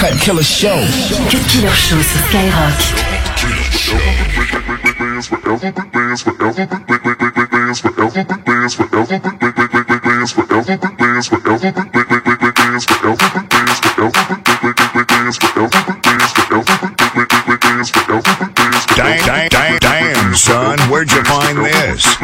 Cut Killer Show. Cut Killer Show sur Skyrock. Damn, damn, damn, damn, son, where'd you find this?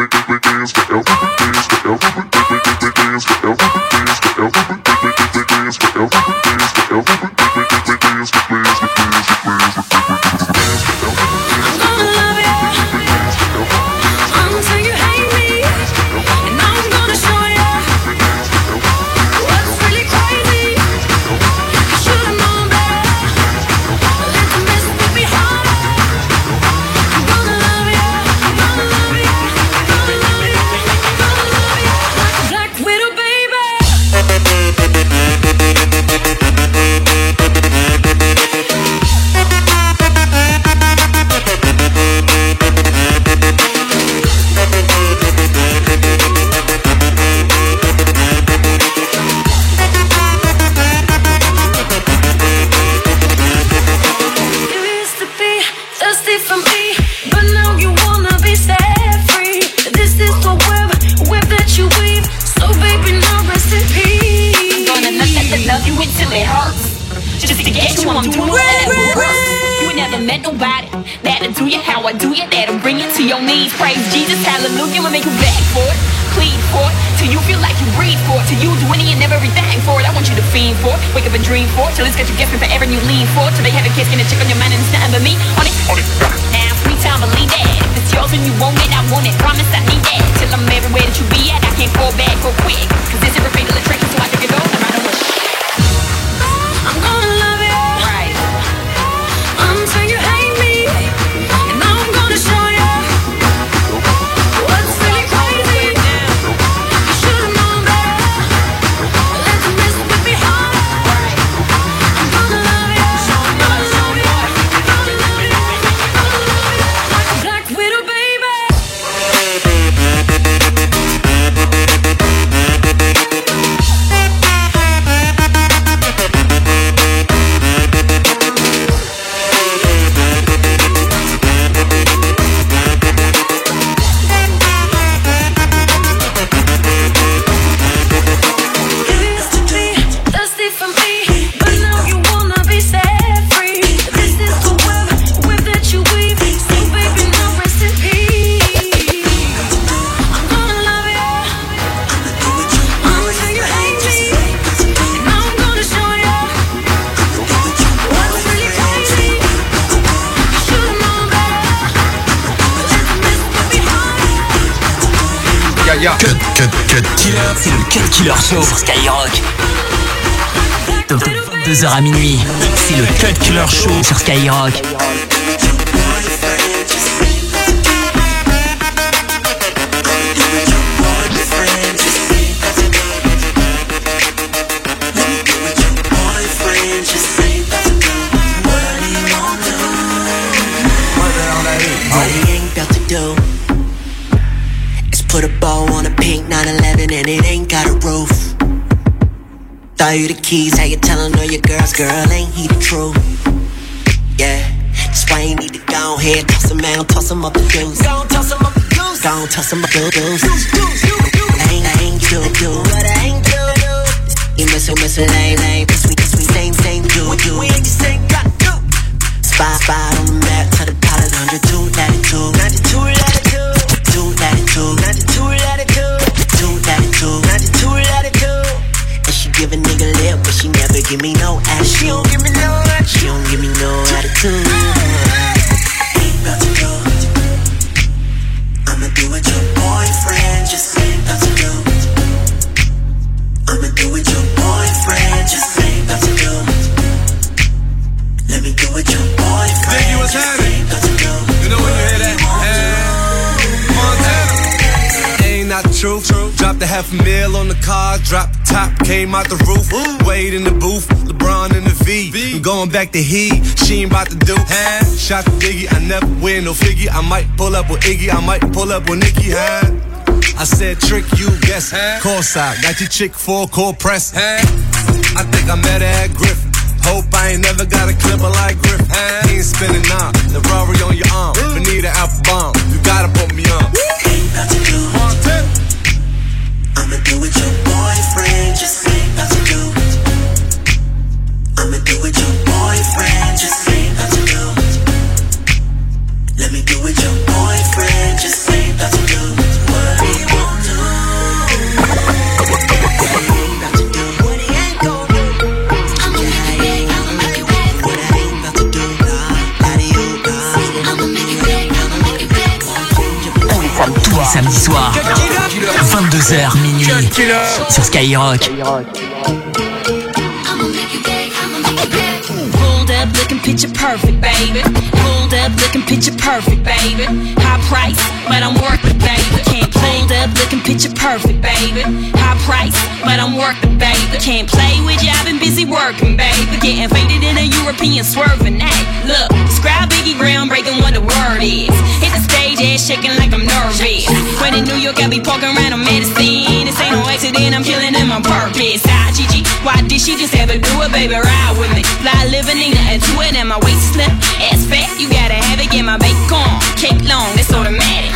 À minuit, c'est le Cut Killer Show sur Skyrock. and Throw you the keys, how you tellin' all your girls, girl, ain't he the truth? Yeah, that's why you need to go ahead, toss him out, toss him up the deuce. Go toss him up the deuce. Go toss him up the deuce. I ain't, I ain't do, do, but I ain't do, do. You miss, you miss, lame, lame, this we, this we, same, same, do, do. We ain't the same, got do. Spot, spot on the map, to the pilot, 102, latitude, 92, give me no attitude. She don't give me no attitude. She don't give me no attitude. Came out the roof. Wade in the booth, LeBron in the V. I'm going back to he, she ain't about to do. Huh? Shot the Diggy, I never win no figgy. I might pull up with Iggy, I might pull up with Nicky, huh? I said trick you, guess. Huh? Call side, got your chick for a core press. Huh? I think I met her at Griffin. Hope I ain't never Simple like Griff, he ain't spinning now. The Rari on your arm, Bonita Applebum. You gotta put me on. Ain't about to do. I'ma do with your boyfriend. samedi soir, 22h minuit, sur Skyrock. Picture perfect, baby. Pulled up looking picture perfect, baby. High price, but I'm worth it, baby. Can't pulled up looking picture perfect, baby. High price, but I'm worth it, baby. Can't play with you, I've been busy working, baby. Getting faded in a European swerving act. Look, describe Biggie groundbreaking what the word is. Hit the stage, ass shaking like I'm nervous. When in New York, I be poking around on medicine. This ain't no accident, I'm killing in my purpose. Ah, Gigi, why did she just to do it, baby? Ride with me. Fly living, ain't nothing to it, and my waist slip. Ass fat, you gotta have it, get my bacon. Cake long, that's automatic.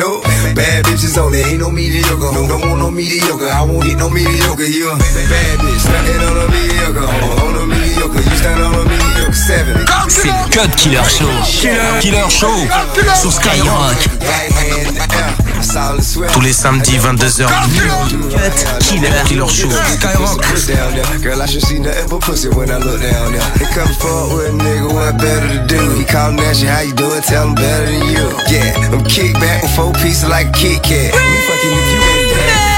No. Bad bitches on there, ain't no mediocre, no, don't want no mediocre, I won't hit no mediocre, you a bad bitch, standing on a mediocre, on, on a mediocre, you stand on a mediocre, seven. C'est le Code Killer Show. Killer. Show. Sur Skyrock. Tous les samedis 22h Cut Killer Killer Show. Skyrock. Girl, I should see nothing but pussy when I look down there. They come forward with a nigga, what better to do? He call me asking how you doing, tell him better than you. Yeah, I'm kick back with four pieces like a Kit Kat. Me fucking if you ain't that.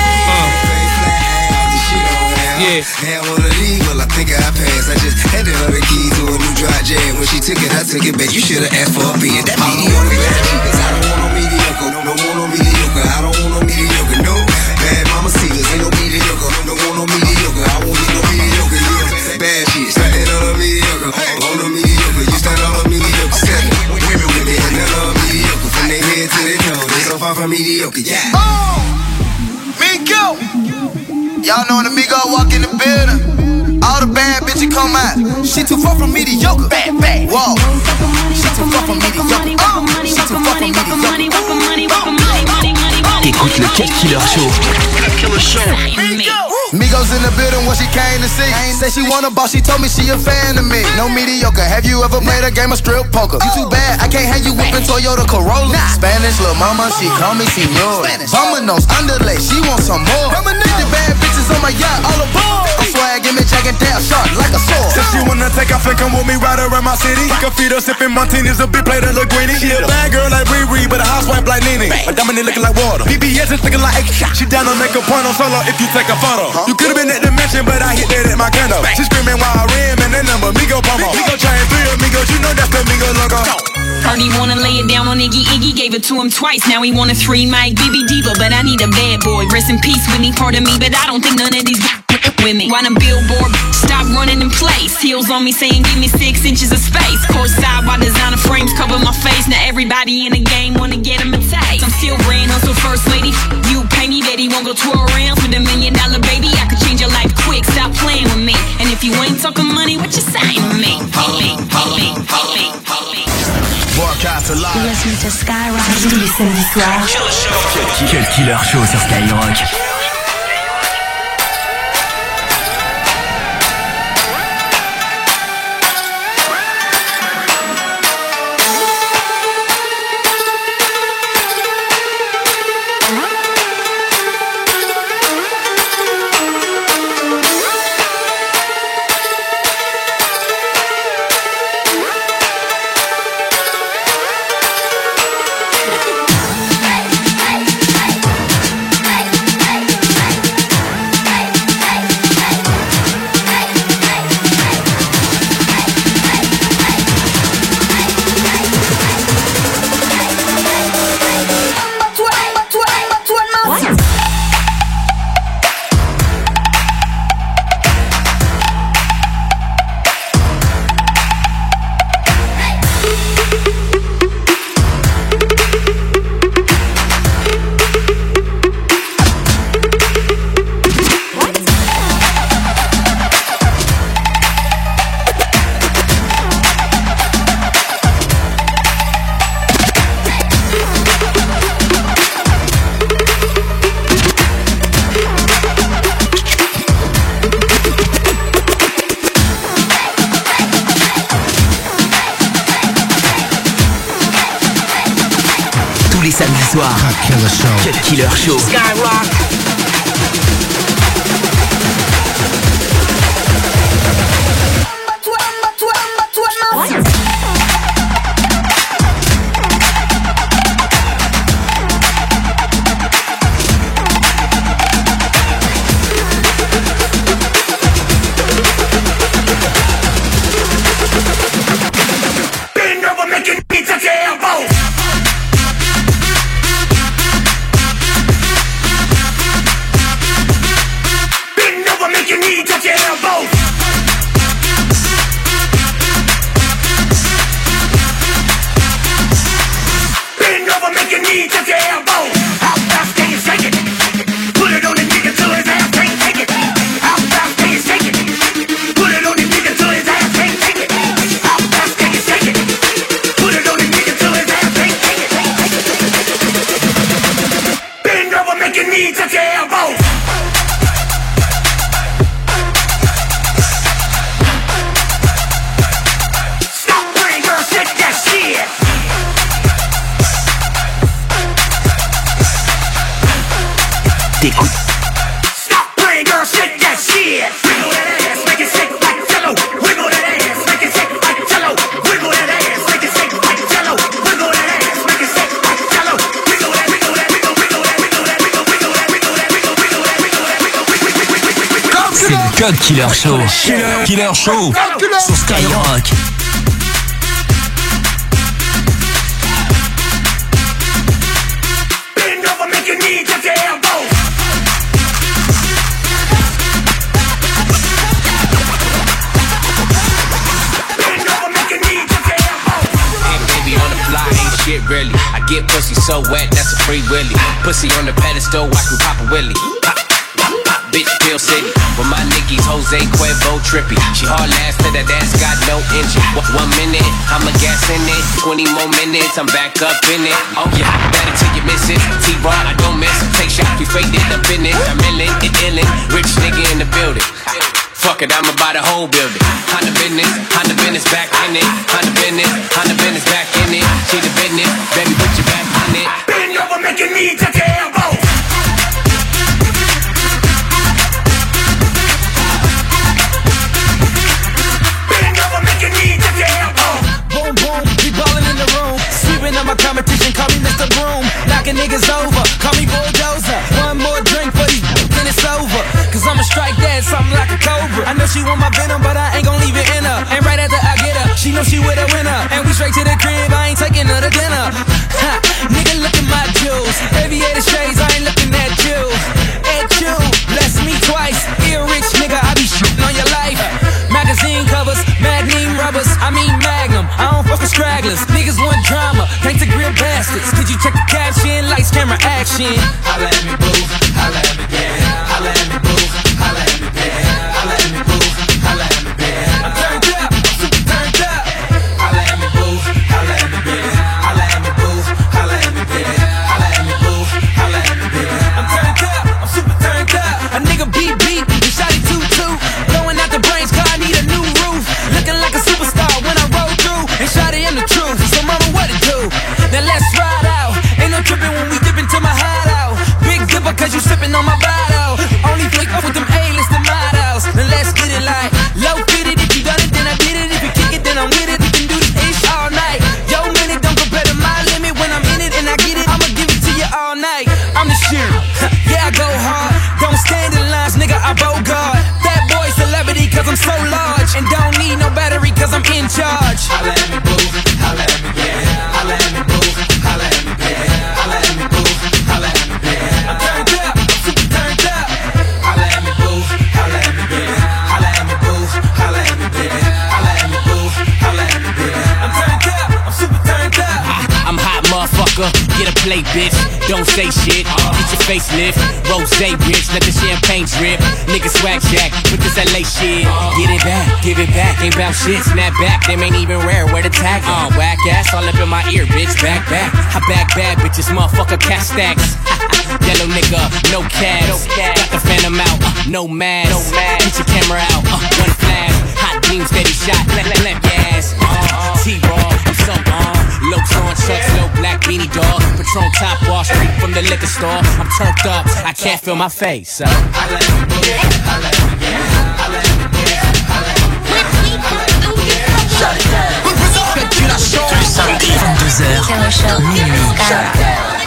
Yeah. Had one of these, well, I think I passed. I just handed her the keys to a new dry jam. When she took it, I took it back. You should've asked for a beat. That mediocre. Yeah. Migo. Y'all know when the Migo walk in the building, all the bad bitches come out. She too far from mediocre. Bad, bad. Whoa. She too far from mediocre. Uh, she too far from mediocre. Écoute le Cut Killer Show. Migos in the building, what she came to see. Say she want a boss, she told me she a fan of me. No mediocre, have you ever played a game of strip poker? You too bad, I can't have you whipping Toyota Corolla. Spanish little mama, she call me senor. Vamonos, underlay, she want some more. Get the bad bitches on my yacht, all aboard. I'm swag, give me jack and down, sharp like a sword. If she wanna take off and come with me right around my city, can feed her sipping martinis, a big plate of linguine. She a bad girl like Riri, but a housewife like Nene. My dominant looking like water. BBS is looking like extra. She down to make a point on solo if you take a photo. You could've been at the mansion, but I hit that at my condo. She screaming while I rim and that number, Migo promo. Migo chain, three amigos, you know that's the Migo logo. Heard he wanna lay it down on Iggy Iggy, gave it to him twice. Now he wanna three Mike Bibi Diva, but I need a bad boy. Rest in peace, Whitney, part of me, but I don't think none of these with me. Wanna billboard, stop running in place. Heels on me saying give me six inches of space. Courtside while designer frames cover my face. Now everybody in the game wanna get him a taste. I'm still brand hustle first lady. You pay me, bet he won't go twirl around with a million dollar baby. I could change your life quick, stop playing with me. And if you ain't talking money, what you saying to me? Broadcast Listen to Skyrock. Tous les samedis soirs. Cut Killer Show sur Skyrock. Your elbows. Hey baby on the fly, ain't shit really. I get pussy so wet, that's a free willy. Pussy on the pedestal, watch me pop a willy. Pill City. With my Nickies, Jose Cuervo trippy. She hard last to that ass got no engine. One- minute, I'm a gas in it. 20 more minutes, I'm back up in it. Oh yeah, better till you miss it. T-Raw, I don't miss. Take shots, we faked it up in it. I'm illin', it illin'. Rich nigga in the building. Fuck it, I'ma buy the whole building. Honda business, Honda business back in it. Honda business, Honda business back in it. She the business, baby, put your back in it. Bend over, make your knee touch me Mr. Broom. Knocking niggas over, call me Bulldozer. One more drink for these, then it's over. Cause I'ma strike that, something like a cobra. I know she want my venom, but I ain't gon' leave it in her. And right after I get her, she know she with a winner. And we straight to the crib, I ain't taking her to dinner. Ha, nigga, look at my jewels. Aviator shades, I ain't looking at you. At you, bless me twice. Ear rich, nigga, I be shooting on your life. Magazine covers, magnum rubbers, I mean magnum. I don't fuck with stragglers. Niggas want drama, thanks to real bastards. Did you check the caption? Lights, camera, action. Holla at me, boo. Holla at me, yeah. Holla at me, boo. Motherfucker. Get a plate, bitch. Don't say shit. Get your face lift. Rose bitch. Let the champagne drip. Nigga swag jack with this LA shit. Get it back, give it back. Ain't bout shit. Snap back. Them ain't even rare. Where the tag? Uh, whack ass all up in my ear, bitch. Back, back. I back bad bitches, motherfucker. Cat stacks. Yellow nigga, no cabs. Got the phantom out. Uh, no mask. No mask. Get your camera out. Uh, one flash. Hot beam, steady shot. Left, left, left, yes. Uh, T-Raw. I'm on. Low on chucks, low black beanie dog. Patron top wash straight from the liquor store. I'm turned up, I can't feel my face. So. Tous les samedis, 22h, minuit.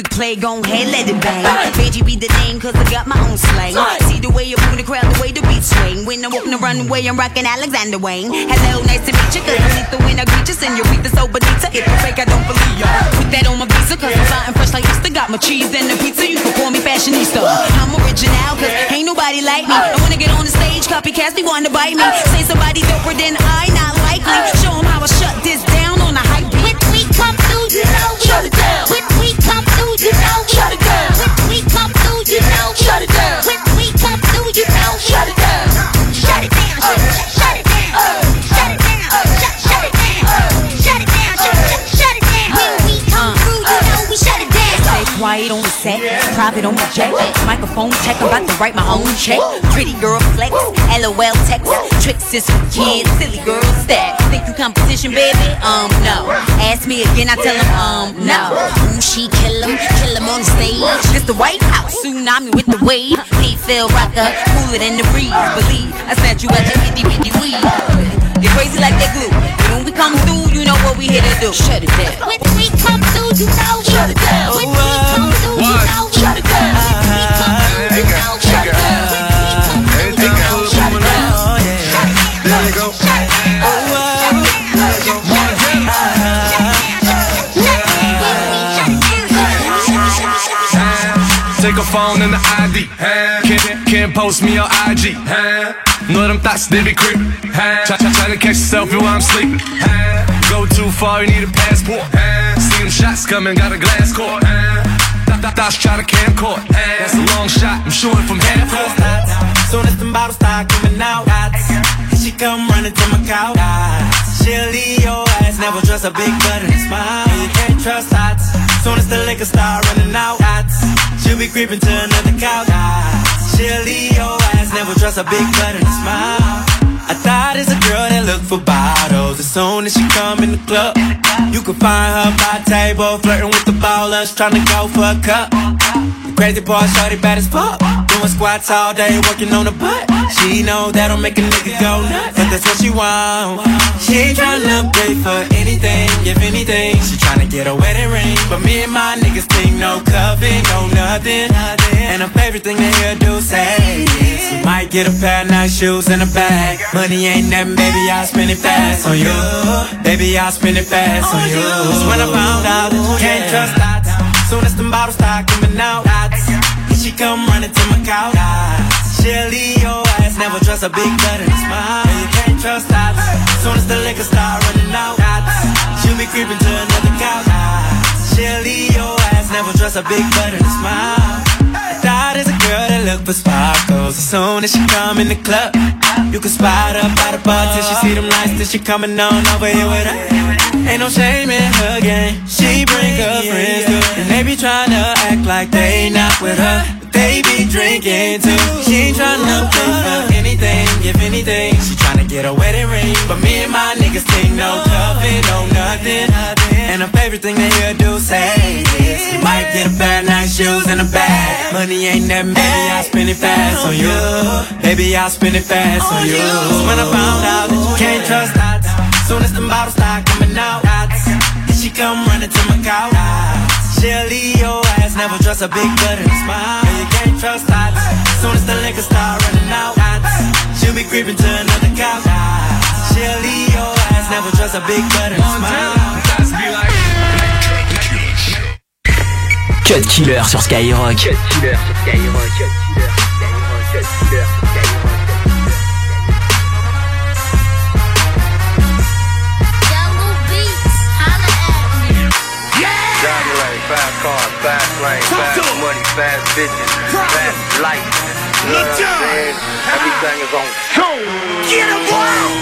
Music play, gon' head, let it bang. Benji be the name, cause I got my own slang. See the way you move the crowd, the way the beat swing. When I'm walking the runway, I'm rocking Alexander Wang. Hello, nice to meet you, cause I'm the when I greet you. Senorita, so bonita. If you fake, I don't believe ya. Put that on my visa, cause I'm starting fresh like Easter. Got my cheese and the pizza, you can call me fashionista. I'm original, cause ain't nobody like me. I wanna get on the stage, copycats be wanting to bite me. Say somebody doper than I, not likely. Show 'em how I shut this down on a hype beat. When we come through, you know, shut it down. Shut it down. When we come through, you know, shut it down. When we come through, you know, shut it down. Stay quiet on the set, private on the jet. Microphone check, I'm about to write my own check. Pretty girl flex, LOL text. Tricks is for kids, silly girl stat. Think you competition, baby? Um, no. Ask me again, I tell them, um, no. Ooh, she kill him, kill him on the stage. This the White House, tsunami with the wave. He feel rocker, cooler than the breeze. Believe, I sent you at your itty bitty weed. You're crazy like that glue. When we come through, you know what we here to do. Shut it down. When we come through, you know. Shut it down. Know. Shut it down. Through, you know. Shut it down. Come through, you know. Shut it down. Go. Take a phone and the ID. Can't, can't post me on IG. Know them thoughts, they be creep. Try, try, try to catch yourself while I'm sleeping. Go too far, you need a passport. See them shots coming, got a glass court. Th- th- Thoughts try to camcord. That's a long shot, I'm shooting from half court. Soon as them bottles start coming out, she come running to my couch. She'll leave your ass, never trust a big butt and a smile. You can't trust that. Soon as the liquor start running out, she'll be creeping to another couch. She'll leave your ass, never trust a big butt and a smile. I thought it's a girl that look for bottles. As soon as she come in the club, you can find her by table, flirting with the ballers, trying to go for a cup. Crazy part, shorty bad as fuck. Doing squats all day, working on the butt. She know that'll make a nigga go nuts, but that's what she want. She ain't tryna pay for anything, if anything. She tryna get a wedding ring, but me and my niggas think no coven, no nothing. And her favorite thing hear do say is, we might get a pair of nice shoes and a bag. Money ain't nothing, baby, I'll spend it fast on you. Baby, I'll spend it fast on you. When I found out that you can't trust that. Soon as the bottles start coming out, she come running to my couch. Leave your ass, never trust a big butt and smile. You can't trust that. Soon as the liquor start running out, she'll be creeping to another couch. Leave your ass, never trust a big butt and smile. That is a girl that look for sparkles. As soon as she come in the club, you can spot her by the bar till she see them lights. Till she coming on over here with her. Ain't no shame in her game. She bring her friends too, and they be tryna act like they not with her. But they be drinking too. She ain't tryna pay for anything, if anything. She tryna get a wedding ring, but me and my niggas think no coffee, no nothing. And her favorite thing they hear do say is, you might get a pair of nice shoes and a bag. Money ain't nothing, baby, I spend it fast on you. Baby, I'll spend it fast on you. When I found out that you can't trust that. Soon as the bottles start coming out, here she come running to my couch. She'll leave your ass, never trust a big butt and a smile. Yeah, you can't trust that. Soon as the liquor start running out, she'll be creeping to another couch. She'll leave your ass, never trust a big butt and a smile. Cut Killer sur Skyrock. Cut Killer sur Skyrock. Cut Killer sur Skyrock. Cut Killer sur Skyrock. Cars, fast lane, fast money, fast bitches, fast life. You know what I'm saying? Everything is on show. Get him wild!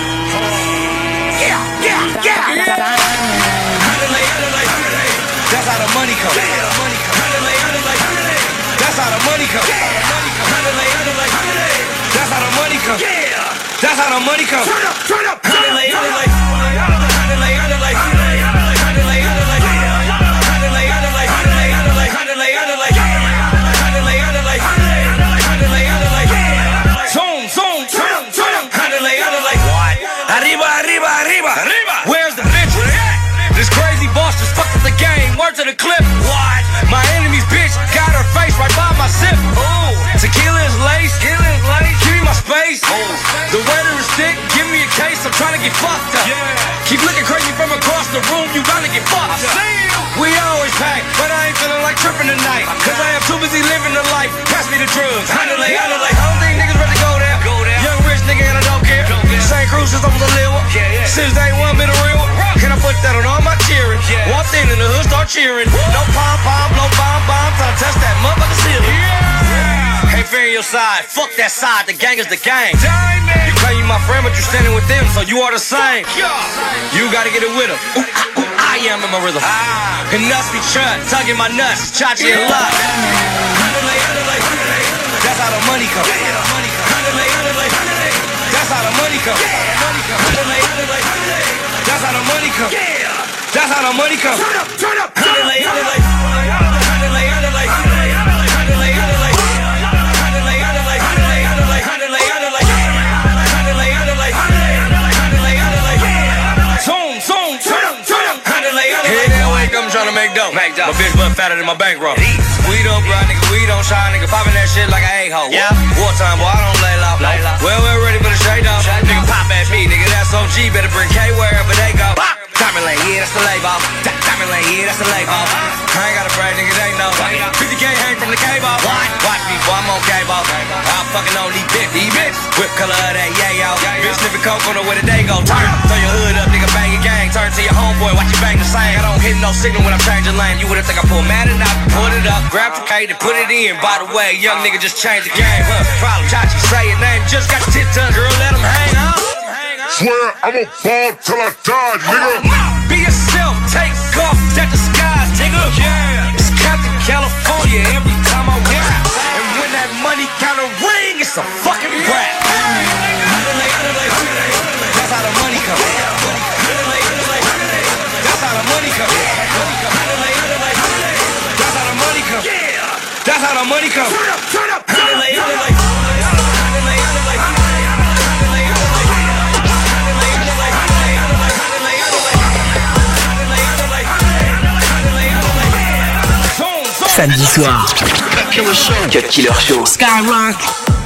Yeah, yeah, yeah! That's how the money come. That's how the money come. That's how the money come. That's how the money come. Turn up, turn up, turn up. Right by my sip. Ooh. Tequila is lace. Tequila is lace. Give me my space. The waiter is sick. Give me a case. I'm trying to get fucked up. Keep looking crazy from across the room. You to get fucked up. We always pack, but I ain't feeling like tripping tonight. Cause I am too busy living the life. Pass me the drugs. Handle it, handle it. I don't think niggas ready to go there. Go there. Young rich nigga and I don't care. Same crew since I was a little. Since day one, been a real. Can I put that on all cheering? Walked in and the hood start cheering. No pom pom, no bomb bomb. Trying to touch that motherfucker ceiling. Ain't fair your side. Fuck that side. The gang is the gang. You claim you my friend, but you're standing with them, so you are the same. You gotta get it with them. Ooh, ah, ooh, I am in my rhythm. And nuts be chut, tugging my nuts, chachi and luck. That's how the money come. That's how the money come. That's how the money come. That's how the money come. Turn up, turn up, turn up. Zoom, zoom, zoom, zoom. Hey, that way come trying to make dough. My bitch butt fatter than my bankroll. We don't grind, nigga. We don't shine, nigga. Popping that shit like a a-hole. Yeah. Wartime, boy, I don't lay low. Well, we're ready for the shade off. Nigga, pop at me, nigga. That's OG. Better bring K wherever they go. Diamond lane, yeah, that's the label. Di- Diamond lane, yeah, that's the label. I ain't got a brag, nigga. They know. 50K hang from the cable. Watch me, boy, I'm on cable. I'm fucking on these bitch, these bitch. Whip color of that, yeah, yo. Bitch sniffing coke on the way the day go. Turn, throw your hood up, nigga, bang your gang. Turn to your homeboy, watch you bang the same. I don't hit no signal when I'm changing lane. You would've think I pull Madden out, put it up, grab the K to put it in. By the way, young nigga just changed the game. Huh? Problem, Chachi, say your name. Just got your tits done, girl, let him hang. Swear I'ma ball till I die, nigga. Be yourself, take off that disguise, nigga. Yeah, it's Captain California every time I rap. And when that money counter ring, it's a fucking rap. That's how the money come. That's how the money come. That's how the money come. That's how the money come. Turn up, turn up, turn up. Samedi soir. Cut Killer Show. Skyrock.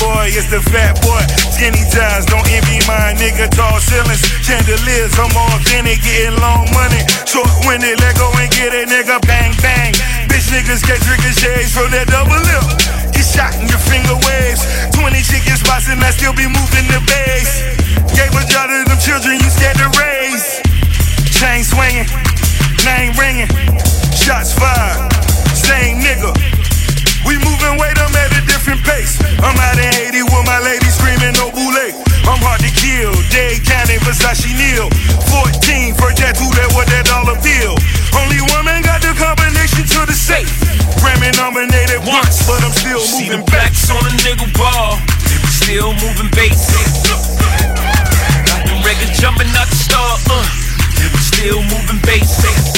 Boy, it's the fat boy. Skinny ties, don't envy my nigga. Tall ceilings, chandeliers, I'm authentic, getting long money. Short winded, let go and get it, nigga. Bang, bang. Bitch niggas get ricochets from that double lip. Get shot in your finger waves. 20 chicken spots and I still be moving the base. Gave a job to them children you scared to raise. Chain swinging, name ringing, shots fired. Same nigga. We moving weight, I'm at a different pace. I'm out in Haiti with my lady screaming no boule. I'm hard to kill. Dade County, Versace Neal. 14 for tattoo that what that dollar bill. Only woman got the combination to the safe. Grammy nominated once, but I'm still See moving backs on a nigga ball. Still moving bases. Got them records jumping out the star. Uh, still moving bases.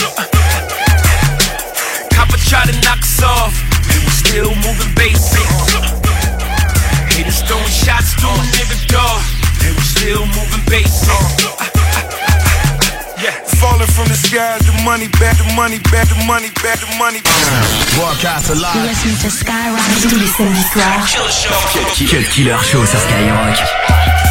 Copper try to knock us off. They was still moving bases. Haters throwing shots to a nigga dog. They was still moving bases. Yeah, falling from the sky, the money back, the money back, the money back, the money back. Broadcast alive. Listen to Skyrock tous les samedis soirs. Cut Killer Show sur Skyrock.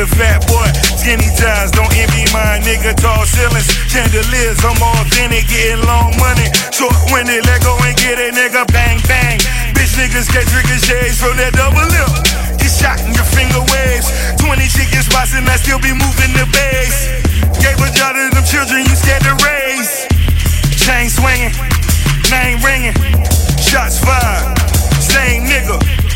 The fat boy. Skinny ties, don't envy my nigga. Tall ceilings, chandeliers, I'm authentic, getting long money. Short winded, let go and get it, nigga. Bang, bang. Bitch niggas catch ricochets from that double lip. Get shot in your finger waves. 20 chicken spots and I still be moving the base. Gave a job to them children you scared to raise. Chain swinging, name ringing, shots fired. Same nigga.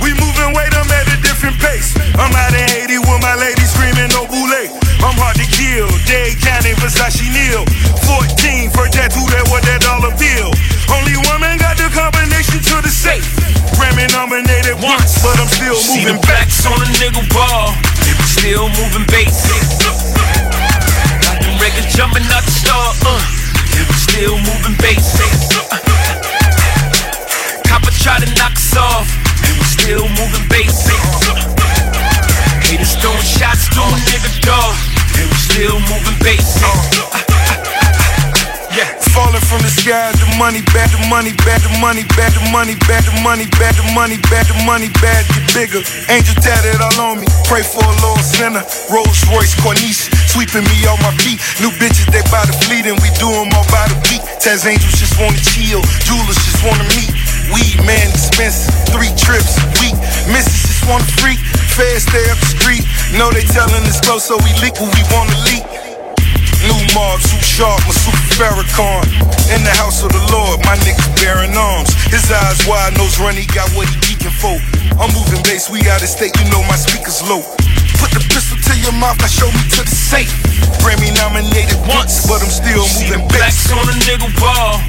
We moving weight, I'm at a different pace. I'm out in Haiti with my lady screaming no boule. I'm hard to kill. Dade County, Versace Neal. 14 for tattoo that what that dollar bill. Only woman got the combination to the safe. Grammy nominated once, but I'm still See moving backs on a nigga ball. Still moving bases. Got them records jumping out the star. Uh, still moving bases. Copper try to knock us off. Still moving bases. Haters throwing shots a nigga dog. They was still moving bases. Yeah, falling from the sky, the money back, the money back, the money back, the money back, the money back, the money back, the money back, get bigger. Angel tatted all on me, pray for a little sinner. Rolls Royce Corniche, sweeping me off my feet. New bitches, they by the fleet, and we do 'em all by the beat. Taz angels just wanna chill, jewelers just wanna meet. Weed man expensive, three trips a week. Misses just wanna freak, feds stay up the street. Know they telling us close, so we leak what we wanna leak. New mob, too sharp, my super Farrakhan. In the house of the Lord, my niggas bearing arms. His eyes wide, nose runny, got what he geeking for. I'm moving bass, we out of state, you know my speakers low. Put the pistol to your mouth, now show me to the safe. Grammy nominated once, but I'm still See moving bass. on a nigga ball.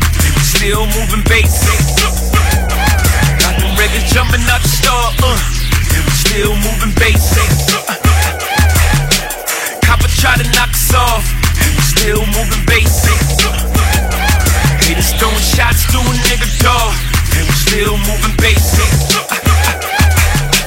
Still moving bases. Got them records jumping out the star. Uh, still moving bases. Copper try to knock us off. Still moving bases. Haters throwing shots to a nigga dog. They was still moving bases.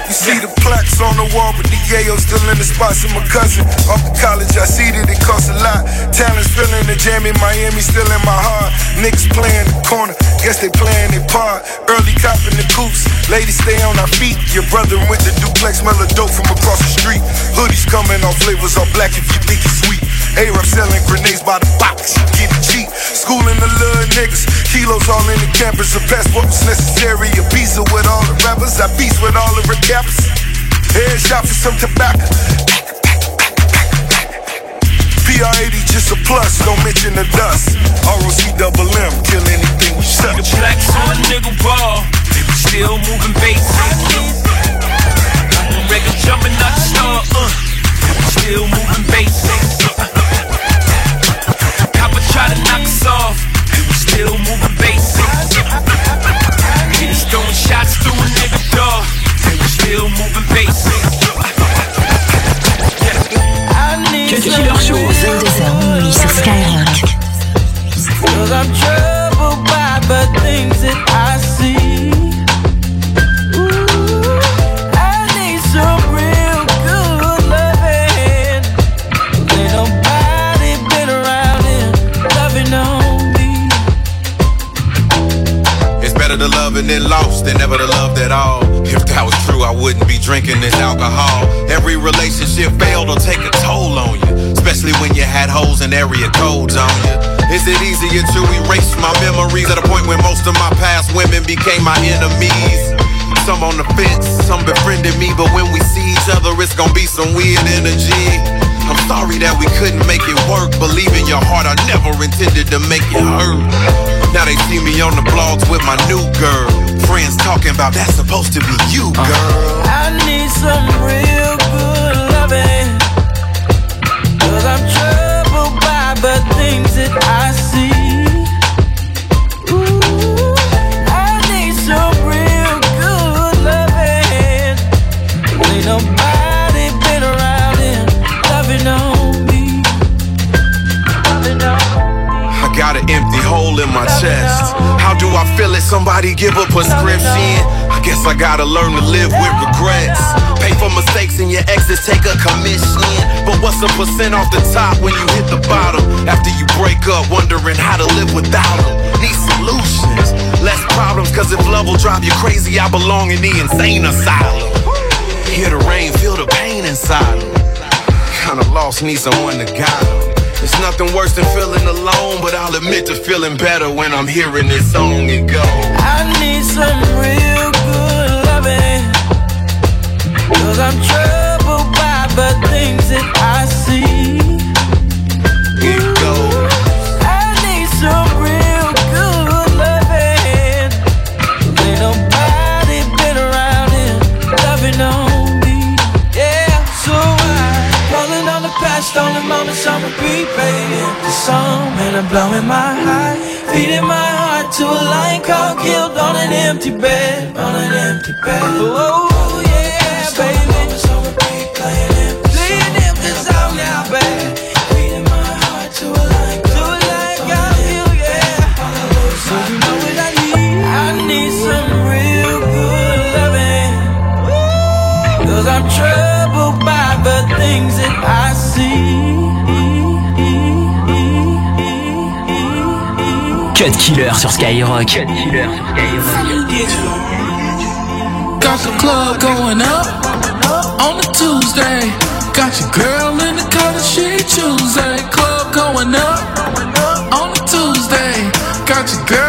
You see the plaques on the wall, but the yayo still in the spots. And my cousin off to college, I see that it costs a lot. Talent's feeling the jam in Miami, still in my heart. Niggas playing the corner, guess they playing their part. Early copping the coops, ladies stay on our feet. Your brother with the duplex, smell a dope from across the street. Hoodies coming off flavors all black if you think it's sweet. A-Rap selling grenades by the box, get it cheap. Schooling the little niggas, kilos all in the campus. A passport was necessary, a visa with all the rappers. I beast with all the recaps. Headshot for some tobacco. PR80 just a plus, don't mention the dust. ROC double M, kill anything we See the touch. blacks on a nigga ball. They was still moving. Got them records jumping out the star. Uh, still moving basics. Copper try to knock us off, and we still moving basics. Niggas throwing shots through a nigga door, and we still moving Killer Show. 22h minuit sur Skyrock. Cause I'm troubled by the things that I see. To love and then lost than never to loved at all. If that was true, I wouldn't be drinking this alcohol. Every relationship failed or take a toll on you, especially when you had holes in area codes on you. Is it easier to erase my memories at a point when most of my past women became my enemies? Some on the fence, some befriended me, but when we see each other, it's gonna be some weird energy. Sorry that we couldn't make it work. Believe in your heart, I never intended to make it hurt. Now they see me on the blogs with my new girl. Friends talking about that's supposed to be you, uh-huh. girl. I need some real good loving. Cause I'm troubled by the things that I see. In my chest. How do I feel it? Somebody give a prescription. I guess I gotta learn to live with regrets. Pay for mistakes and your exes take a commission. But what's a percent off the top when you hit the bottom? After you break up, wondering how to live without them. Need solutions, less problems. Cause if love will drive you crazy, I belong in the insane asylum. Hear the rain, feel the pain inside. Kinda lost, need someone to guide 'em. It's nothing worse than feeling alone, but I'll admit to feeling better when I'm hearing this song and go. I need some real good loving. Cause I'm troubled by the things that I repeat, playing the song, and I'm blowing my high, feeding my heart to a lion called killed on an empty bed, on an empty bed. Oh yeah, baby. Playing empty song now, baby. Cut Killer sur Skyrock. Cut Killer sur Got the club going up uh, on a Tuesday. Got your girl in the color she Tuesday. Club going up uh, on a Tuesday. Got your girl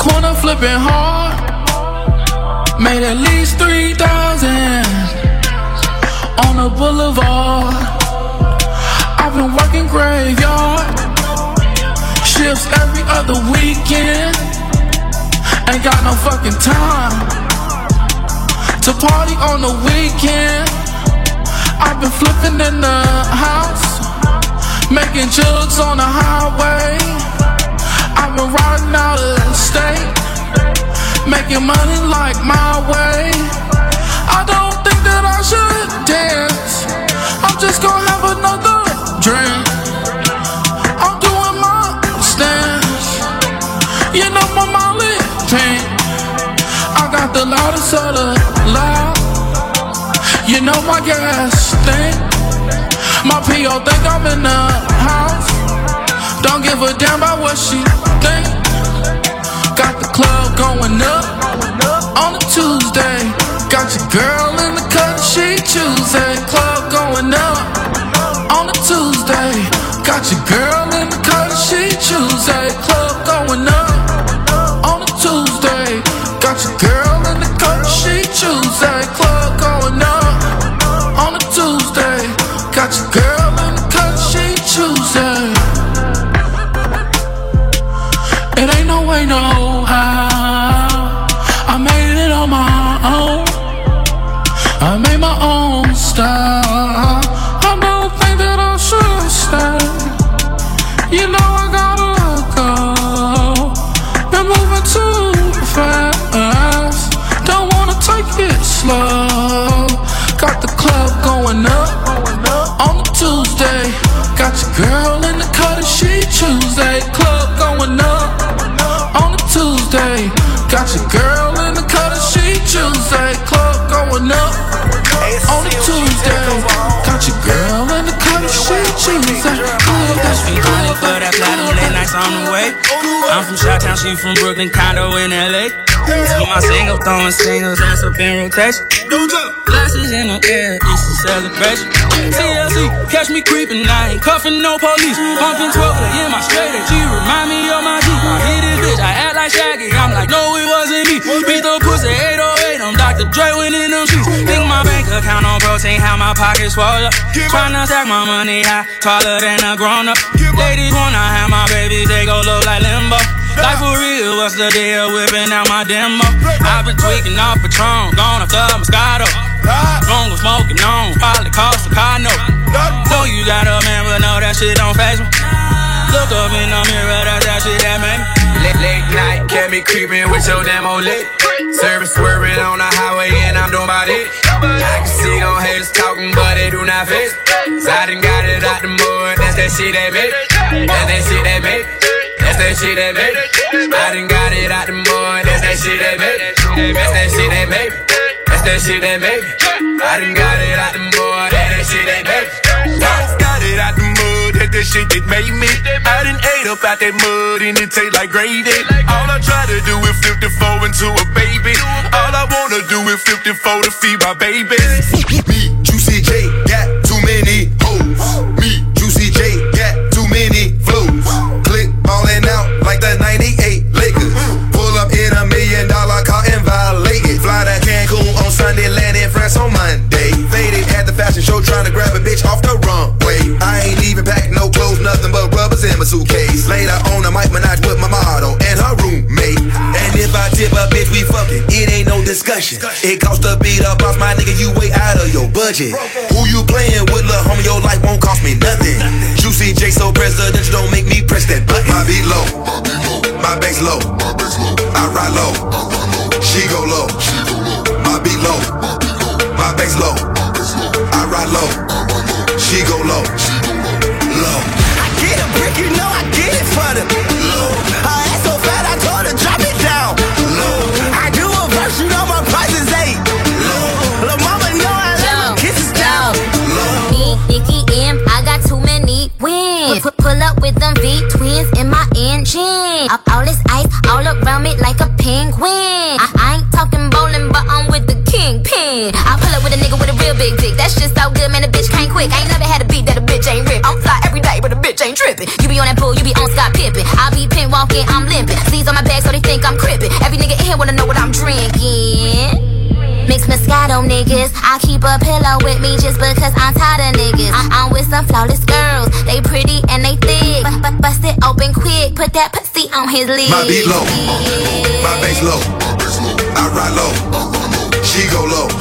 corner flipping hard. Made at least 3,000 on the boulevard. I've been working graveyard shifts every other weekend. Ain't got no fucking time to party on the weekend. I've been flipping in the house, making jugs on the highway. I've been riding out of the state, making money like my way. I don't think that I should dance. I'm just gonna have another drink. I'm doing my stance. You know my Molly pink. I got the loudest of the loud. You know my gas stink. My PO think I'm in the house. Don't give a damn about what she think. Got the club going up on a Tuesday. Got your girl in the cut, she Tuesday. Club going up on a Tuesday. Got your girl in the cut, she Tuesday. Club going up on a Tuesday. Girl in the cut, she Tuesday. Club going up Got your girl from Shot Town, she from Brooklyn, condo in LA. See my single, throwing singles, that's up in rotation. Glasses in the air, it's a celebration. TLC, catch me creeping, I ain't cuffing no police. Bumping 12 in my straight G, remind me of my G. I hit this bitch, I act like Shaggy, I'm like, no, it wasn't me. Beat the pussy 808, I'm Dr. Dre winning them sheets. Think my bank account on protein, how my pockets swell up. Tryna stack my money high, taller than a grown up. Ladies wanna have my babies, they go look like limbo. Like for real, what's the deal? Whipping out my demo. I've been tweaking off Patron, gone off the Moscato. Long was smoking on, probably cost a car note. Know you got a man, but no, that shit don't phase me. Look up in the mirror, that's that shit that made me. Late, late night, kept me creeping with your demo lit. Service swerving on the highway and I'm doing about it. I can see them haters talking, but they do not me. So I done got it out the mud, that's that shit they make. That's that shit they make. That shit they make. I done got it out the mud, that's that shit they make. That's that shit they make. That's that shit they make. I done got it out the mud, that's that shit it out the mud, that shit that made me. I done ate up out that mud and it taste like gravy. All I try to do is 54 into a baby. All I wanna do is 54 to feed my babies. Me, Juicy J, got fashion show trying to grab a bitch off the runway. I ain't even packed no clothes, nothing but rubbers in my suitcase. Later on, I might menage with my model and her roommate. And if I tip a bitch, we fucking. It ain't no discussion. It costs to beat up off my nigga, you way out of your budget. Who you playing with, little homie? Your life won't cost me nothing. Juicy J, so presidential, don't make me press that button. My beat low, my bass low. I ride low, she go low. My beat low, my bass low. So good, man. The bitch can't quick. I ain't never had a beat that a bitch ain't rip. I'm fly every day, but a bitch ain't tripping. You be on that pool, you be on Scott Pippen. I be pin walking, I'm limping. Sleeves on my back, so they think I'm crippin'. Every nigga in here wanna know what I'm drinking. Mix Moscato niggas. I keep a pillow with me just because I'm tired of niggas. I- I'm with some flawless girls. They pretty and they thick. But, but bust it open quick. Put that pussy on his lid. My beat low, my bass low. I ride low, she go low.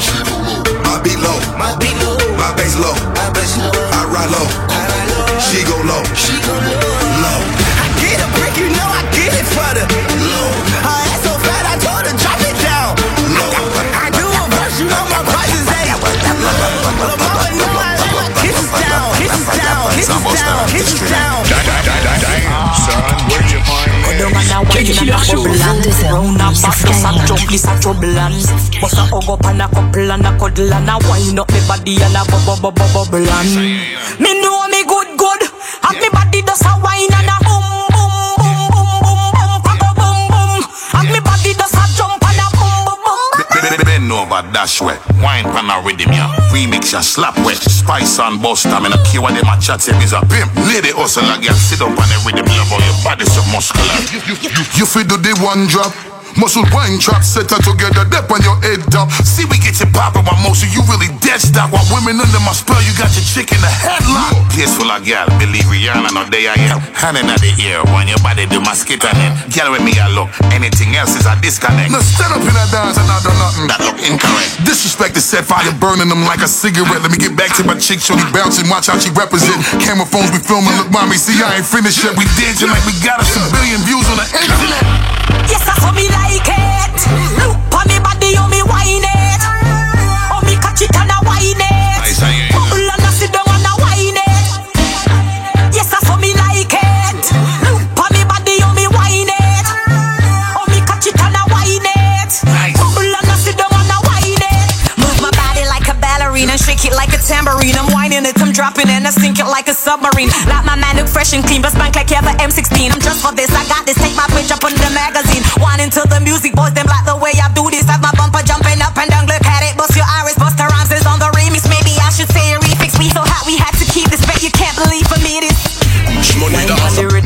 My beat low, my beat low, my bass low. I ride low, she go low, low. This? Round and back, just a jump, this a trouble and Bust a hug up and a couple and a cuddle and a wind up me body and a bubble bubble bubble and Me know me good good, have me body a a over, dash wet. Wine pan a rhythm, ya. Remix ya, slap wet. Spice and bust time. And a what them a chat say is a pimp. Lady hustle again. Sit up on the rhythm, how your body so muscular. You, you, you, you fi do the one drop. Muscle wine trap set her together, dip on your head top. See, we get you poppin' while most of you really dead stock. While women under my spell, you got your chick in the headlock. Peaceful, I gal, believe Rihanna, no day I am. Hand in the ear, when your body do my skit on it. Gal with me, I look. Anything else is a disconnect. Now stand up in that dance and I do nothing. That look incorrect. Disrespect is set fire, burning them like a cigarette. Let me get back to my chick, shorty bouncing, watch how she represent. Camera phones we filming, look, mommy, see I ain't finished yet. We dancing like we got us a billion views on the internet. Yes, I saw me like it. Tambourine. I'm dropping it, I sink it like a submarine. Like my man look fresh and clean, but spank like you have a M16. I'm just for this, I got this. Take my picture, put in the magazine. Whining to the music, boys, them like the way I do this. Have my bumper jumping up and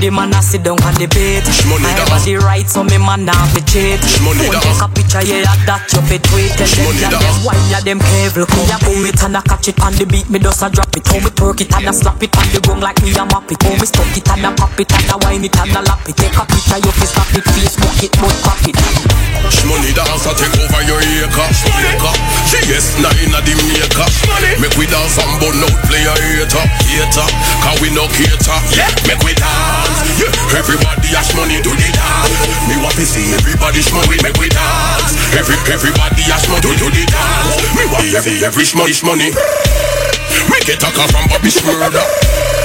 the ready man, I sit down on the bed. Shmoney I da. have the right, so me man now fi cheat. Shmoney Don't da. take a picture, yeah, that you fi tweet. Tell them, Shmoney yeah, da. them wine, yeah, them careful. Me a boom it and I catch it on the beat, me just a drop it. How me twerk it and I slap it on the gong like me a map it. How me stuck it and I pop it and I wine it and I lap it. Take a picture, you fi snap it, Facebook it, but crop it. Shmoney dance a take over your acre Acre Yes, nine of the maker Make we dance and bun out play a hater Hater Cause we no cater Yeah Make we dance Yeah Everybody has money do the dance. Me want to see everybody money Make we dance. Every, Everybody has money do the dance. Me want to see every money. Money Make it talk from Bobby Shmurda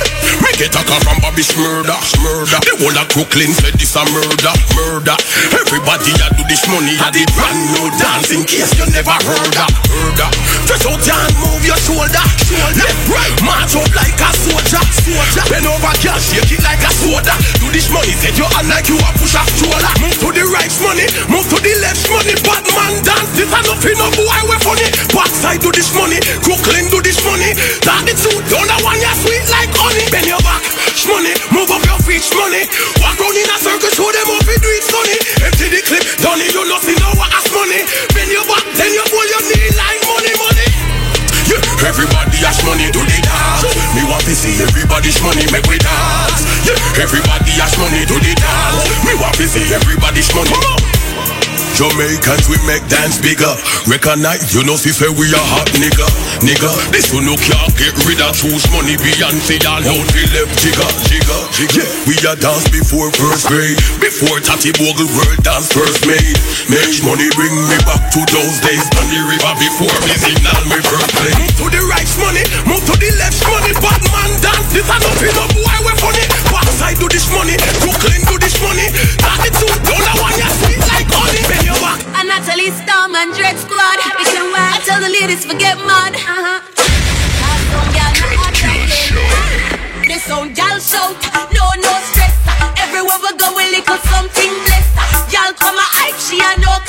Make it talk from Bobby Shmurda Murder. The whole of Brooklyn said this a murder Murder. Everybody a do this money a the brand new dance In case you never heard of. Heard of Press out hand, move your shoulder Shoulder. Left, right March up like a soldier Soldier. Bend over, girl, shake it like a soda. Do this money, set your hand like you a push a stroller. Move to the right money Move to the left money. Bad man dance This a nothing no boy we funny. Backside do this money Brooklyn do this money. That the two Don't know one you sweet like honey. Bend your back Shmoney Move up your feet Shmoney Walk round in a circle Show them how we do it Empty the clip Done it you know what ask money Bend your back Then you pull your knee like money money yeah, everybody has money do the dance. Me want to see everybody's money make we dance. Yeah, everybody has money do the dance. Me want to see everybody's money. Jamaicans, we make dance bigger. Recognize, you know, see, say we a hot nigga. Nigga, this one no can't get rid of choose money. Beyonce, all out the left jigger, jigger, jigger. Yeah, we a dance before first grade. Before Tati Bogle world dance first made. Make money bring me back to those days on the river before me signal me first play. Move to the right money, move to the left money. Bad man dance, this a nothing no boy we funny. Backside do this money, Brooklyn do this money. Attitude, don't know why you sweet like honey. Bend your back. And I tell you Storm and Dread Squad Listen why I tell the ladies forget mad uh-huh. This sound gal shout No, no stress Everywhere we go we little something blessed Gal come a hype she a no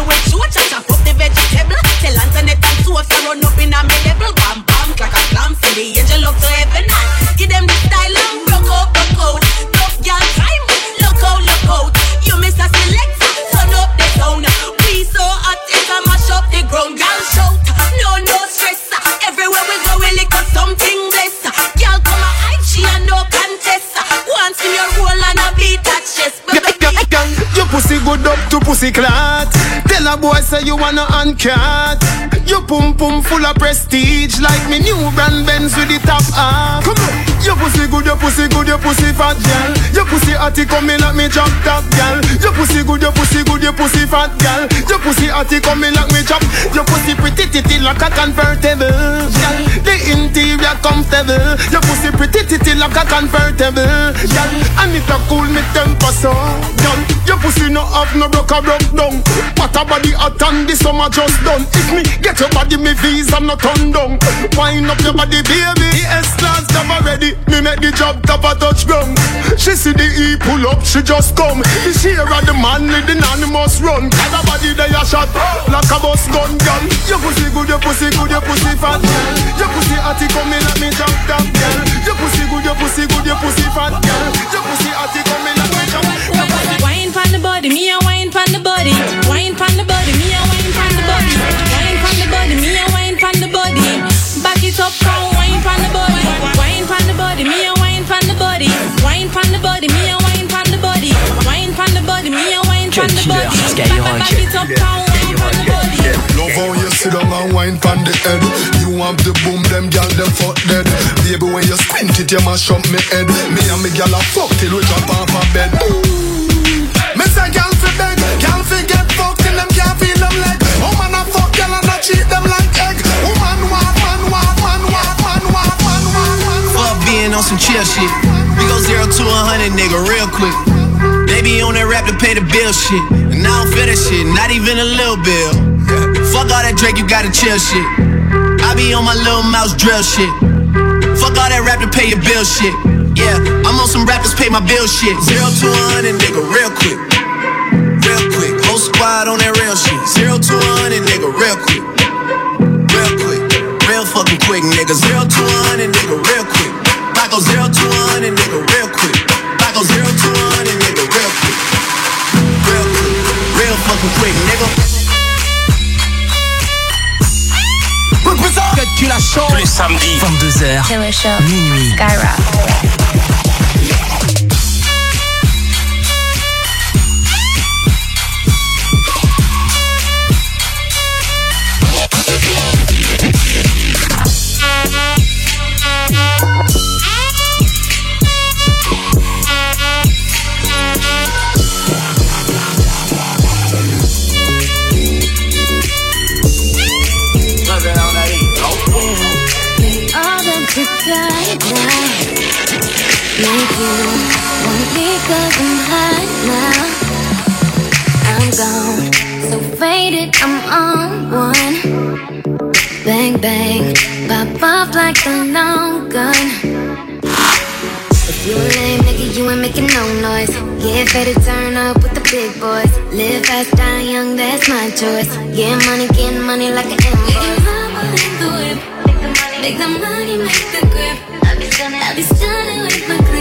Do is show Chat up the vegetable. Tell Antoinette and Sophia run up in a me level Bam bam like a clam Send the angel up to heaven. And Give them the style and broke out, broke out. Tough girl time Look out, look out. You miss a selector Turn up the sound. We so hot it can mash up the ground. Girl shout No, no stress. Everywhere we go we lick up something blessed Girl come a hype She a no contest. Once in your roll and a beat that chest good up to pussy clot. Tell a boy say you wanna uncut. Your pum pum full of prestige like me new brand Benz with the top off. Come on, your pussy good, your pussy good, your pussy fat girl. Your pussy hotty coming like me drop top girl. Your pussy good, your pussy good, your pussy fat girl. Your pussy hotty coming like me chop. Your pussy pretty titty like a convertible. Girl, the interior comfortable. Your pussy pretty titty like a convertible. Girl, and it a cool me temper so. Your pussy no have no broke a broke down. What a body hot and the summer just done. If me get your body, me visa no turn down. Wind up your body, baby. The S class job already. Me make the job top a touch ground. She see the E pull up, she just come. The share of the man with the anonymous run. Cause her body they a shot like a bus gun, girl. Your pussy good, your pussy good, your pussy fat, girl. Your pussy hotty coming at me jump top, girl. Your pussy good, your pussy good, your pussy fat, girl. Your pussy hotty coming at me jump. Wine pon the body, me a wine pon the body. Wine pon the body, me a wine pon the body. Wine pon the body, me a wine pon the body. Back it up, come wine pon the body. Wine pon the body, me a wine pon the body. Wine pon the body, me a wine pon the body. Wine pon the body, me a wine pon the body. Back back it up, come wine pon the body. Love how you sit down and wine pon the head. You have the boom, them gal them fuck dead. Baby, when you squint it, you mash up me head. Me and me gal a fuck till we drop off a bed. Gal fi beg, gal fi get fucked till them can't feel them. Woman a fuck gal and a treat them like egg. Woman want, man want, man want, want, want. Fuck being on some chill shit. We go zero to a hundred, nigga, real quick. On that rap to pay the bill shit. And I don't that shit, not even a little bill. Fuck all that Drake, you gotta chill shit. I be on my little mouse drill shit. Fuck all that rap to pay your bill shit. Yeah, I'm on some rappers pay my bill shit. Zero to a hundred, nigga, real quick. Real quick. Whole squad on that real shit. Zero to a hundred, nigga, real quick. Real quick. Real fucking quick, nigga. Zero to a hundred, nigga, real quick. I go zero to a hundred, nigga, real quick. I go zero to a hundred, nigga, real quick. Real quick. Real fucking quick, nigga. Tu la chantes. Tous les samedis, 22h, Killer Show. minuit. Skyrock. Make want me I'm hot now I'm gone, so faded, I'm on one. Bang bang, pop off like a long gun. If you nigga, you ain't making no noise. Get faded, turn up with the big boys. Live fast, die young, that's my choice. Get money, get money like an invoice. Make the money, make the grip. I'll be stunning, I'll be stunning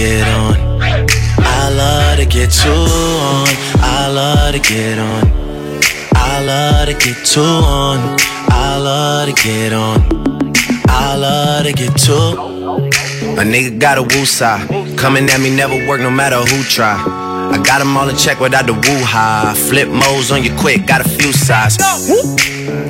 get on. I love to get two on. I love to get on. I love to get two on. I love to get on. I love to get two. A nigga got a woo side. Coming at me never work no matter who try. I got 'em all in check without the woo high. Flip modes on you quick, got a few sides.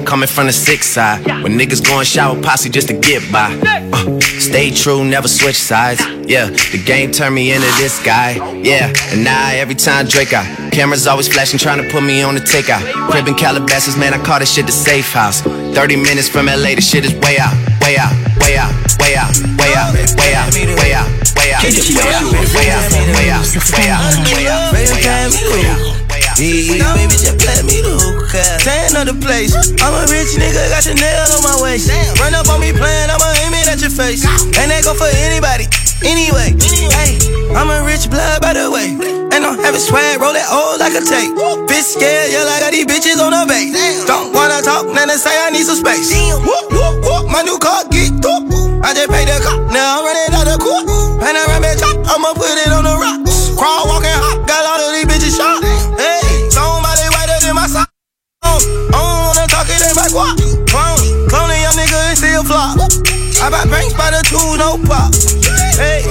Coming from the six side. When niggas going shower posse just to get by. Uh, stay true, never switch sides. Yeah, the game turned me into this guy. Yeah, and now every time Drake out. Cameras always flashing, trying to put me on the takeout. Crib in Calabasas, man, I call this shit the safe house. 30 minutes from LA, the shit is way out, way out, way out, way out, way out, way out, way out, way out, way out, way out, way out, way out, way out, way out, way out, way out. Yeah, baby, just let me the hookah. Tan of the place. I'm a rich nigga, got Chanel on my waist. Run up on me playing, I'ma aim it at your face. And that go for anybody, anyway. Hey, I'm a rich blood, by the way. And I'm having swag, roll that old like a tape. Bitch scared, yeah, like I got these bitches on the base. Don't wanna talk, then and say I need some space. Whoop, whoop, whoop, my new car get up. I just paid the cop, now I'm running out of court. Panoramic top, I'ma put it on the rocks. Crawl, walking hot, I don't wanna talk it my guap. Clone, nigga flop. I buy banks by the two, no pop. Hey,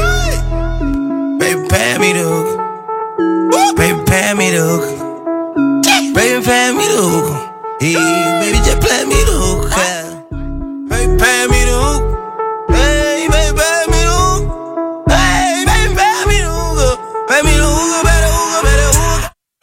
baby, pay me the hook. Baby, pay me the hook. Baby, pay me the hook. Baby, just play me the hook. Baby, pay me the hook.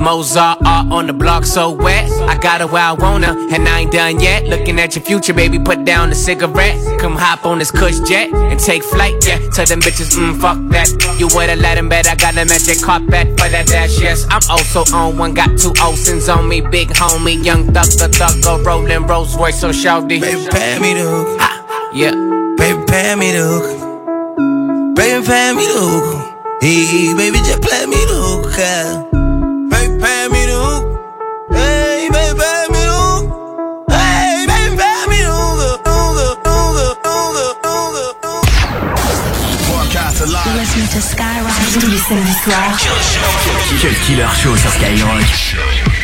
Mozart art on the block so wet. I got her where I wanna, and I ain't done yet. Looking at your future, baby, put down the cigarette. Come hop on this cush jet and take flight, yeah. Tell them bitches, mm, fuck that. You would've let him bet I got a magic carpet for that dash, yes. I'm also on one, got two Olsons on me, big homie, young thugger, thugger, rolling Rolls Royce, so shouty. Baby, pay me the hook. Yeah. Baby, pay me the hook. Baby, pay me the hook. Hey, baby, just play me the hook. Tous les samedis soirs. Quel killer show sur Skyrock.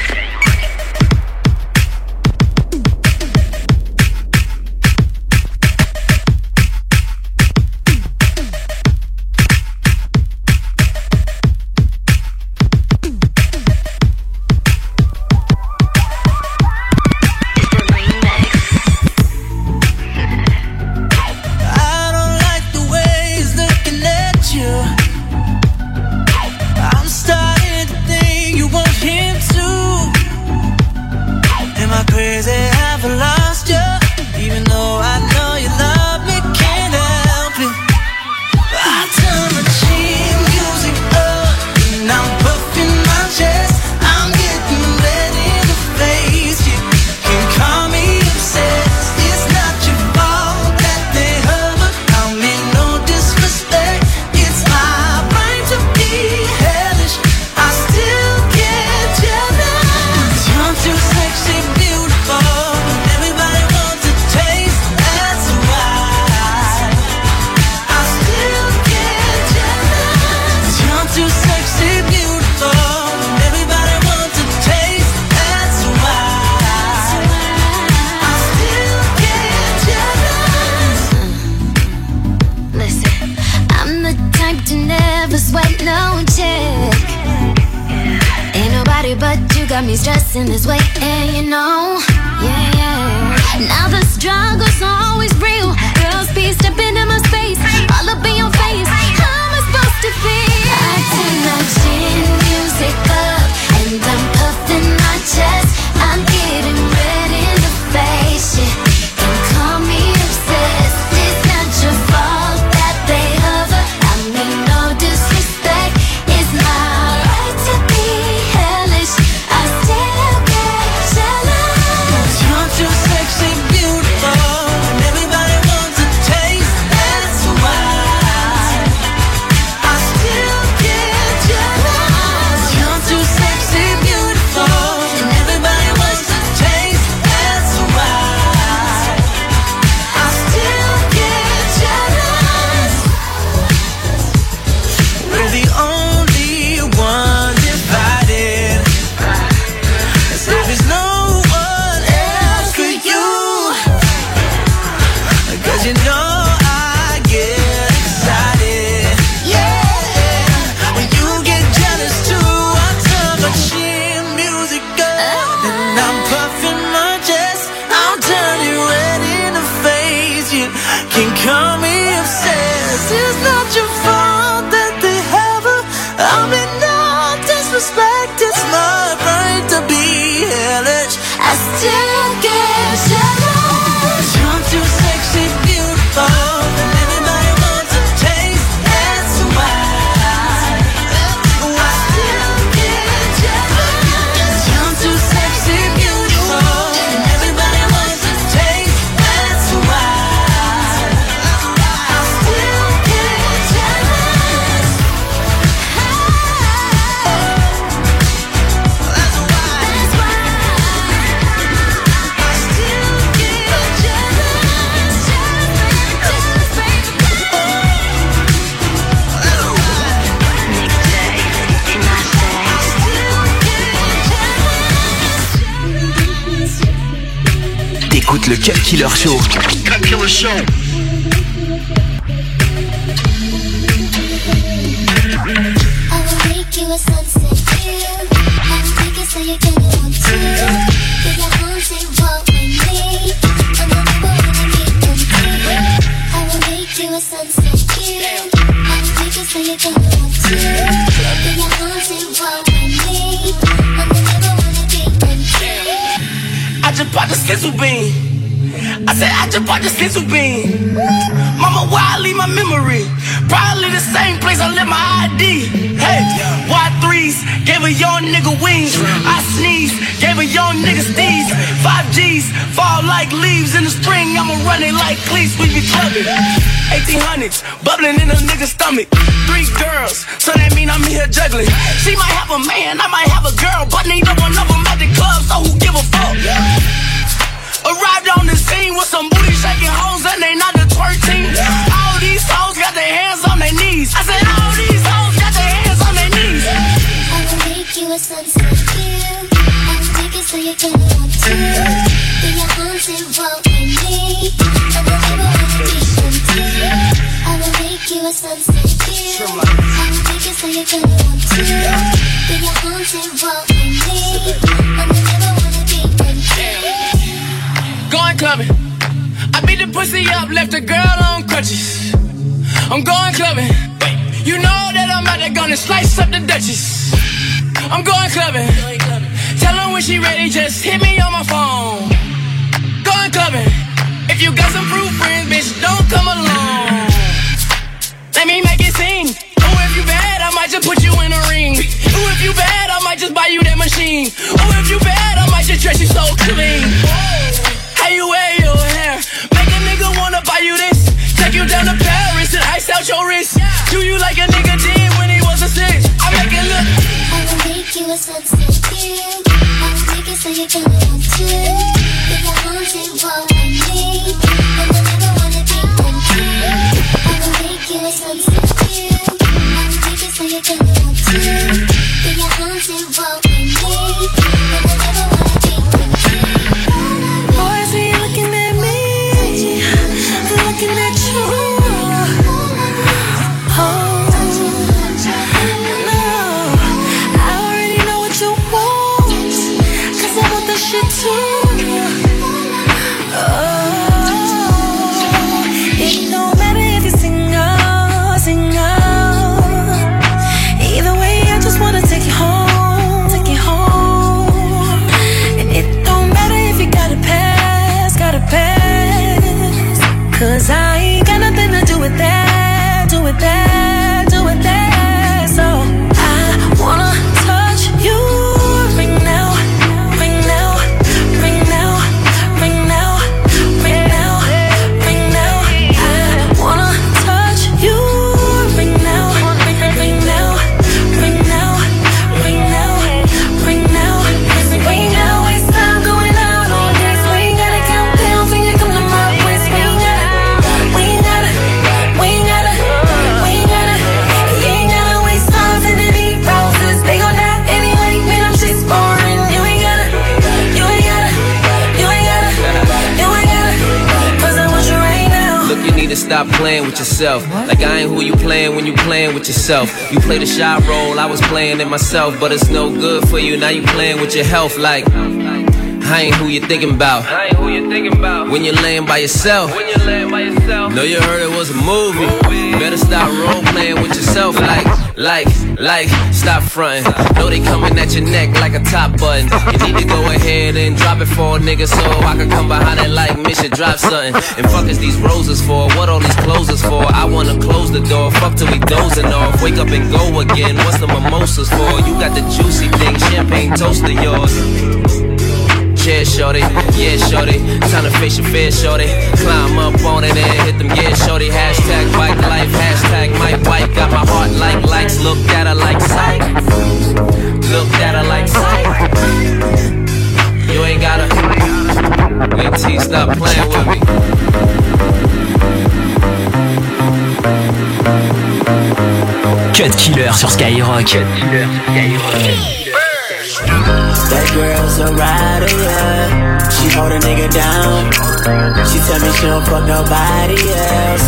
Cut Killer Show. Cut Killer Show. I will make you a sunset view. I will make it so you can want to. Be a haunted walk with me. And the people wanna meet them too. I will make you a sunset view. I will make it so you can want to. Be a haunted walk with me. And the people wanna meet them too. I just bought the sizzle bean. Just bought the sizzle bean. Mama, where I leave my memory? Probably the same place I left my ID. Hey, Y3s gave a young nigga wings. I sneeze, gave a young nigga steez. Five G's fall like leaves in the spring. I'ma run it like cleats, we be clubbing. 1800s, bubbling in a nigga's stomach. Three girls, so that mean I'm here juggling. She might have a man, I might have a girl, but neither one of them at the club, so who give a fuck? Arrived on the scene with some booty shaking hoes and they not the twerk team. All these hoes got their hands on their knees. I said all these hoes got their hands on their knees. I will make you a sunset view. I will make it so you can want to. Be a haunted walk with me. And the people wanna meet them too. I will make you a sunset view. I will make it so you can want to. Be a haunted walk with me. And the people wanna meet them too. Going clubbing. I beat the pussy up, left a girl on crutches. I'm going clubbing. You know that I'm out there gonna slice up the Duchess. I'm going clubbing. Tell her when she ready, just hit me on my phone. Going clubbing. If you got some proof friends, bitch, don't come along. Let me make it sing. Oh, if you bad, I might just put you in a ring. Oh, if you bad, I might just buy you that machine. Oh, if you bad, I might just dress you so clean. How you wear your hair? Make a nigga wanna buy you this. Take you down to Paris and ice out your wrist. Do you like a nigga did when he was a six? I make it look. I will make you a sunset. I will make it so you can want to. Be with me. And the people wanna them. I will make you a sunset. I will make so you can want to. Be yourself. Like I ain't who you playing when you playing with yourself. You play the shot role, I was playing it myself, but it's no good for you. Now you playing with your health. Like I ain't who you thinking about. I ain't who you thinking about. When you're laying by yourself. Know you heard it was a movie. Better stop role playing with yourself. Like, like, like, stop fronting. Know they coming at your neck like a top button. You need to go ahead and drop it for a nigga so I can come behind it like mission drop something. And fuck is these roses for? What all these clothes for? I wanna close the door. Fuck till we dozing off. Wake up and go again. What's the mimosas for? You got the juicy thing, champagne toast of yours. Yeah, shorty, yeah, shorty. Time to face your fear, shorty. Climb up on it and hit them, yeah, shorty. Hashtag bike life, hashtag my wife. Got my heart like likes. Look at her like sight. Look at her like sight. You ain't gotta. Wait till you stop playing with me. Cut Killer sur Skyrock. Cut Killer sur Skyrock. That girl's a rider, yeah. She hold a nigga down. She tell me she don't fuck nobody else.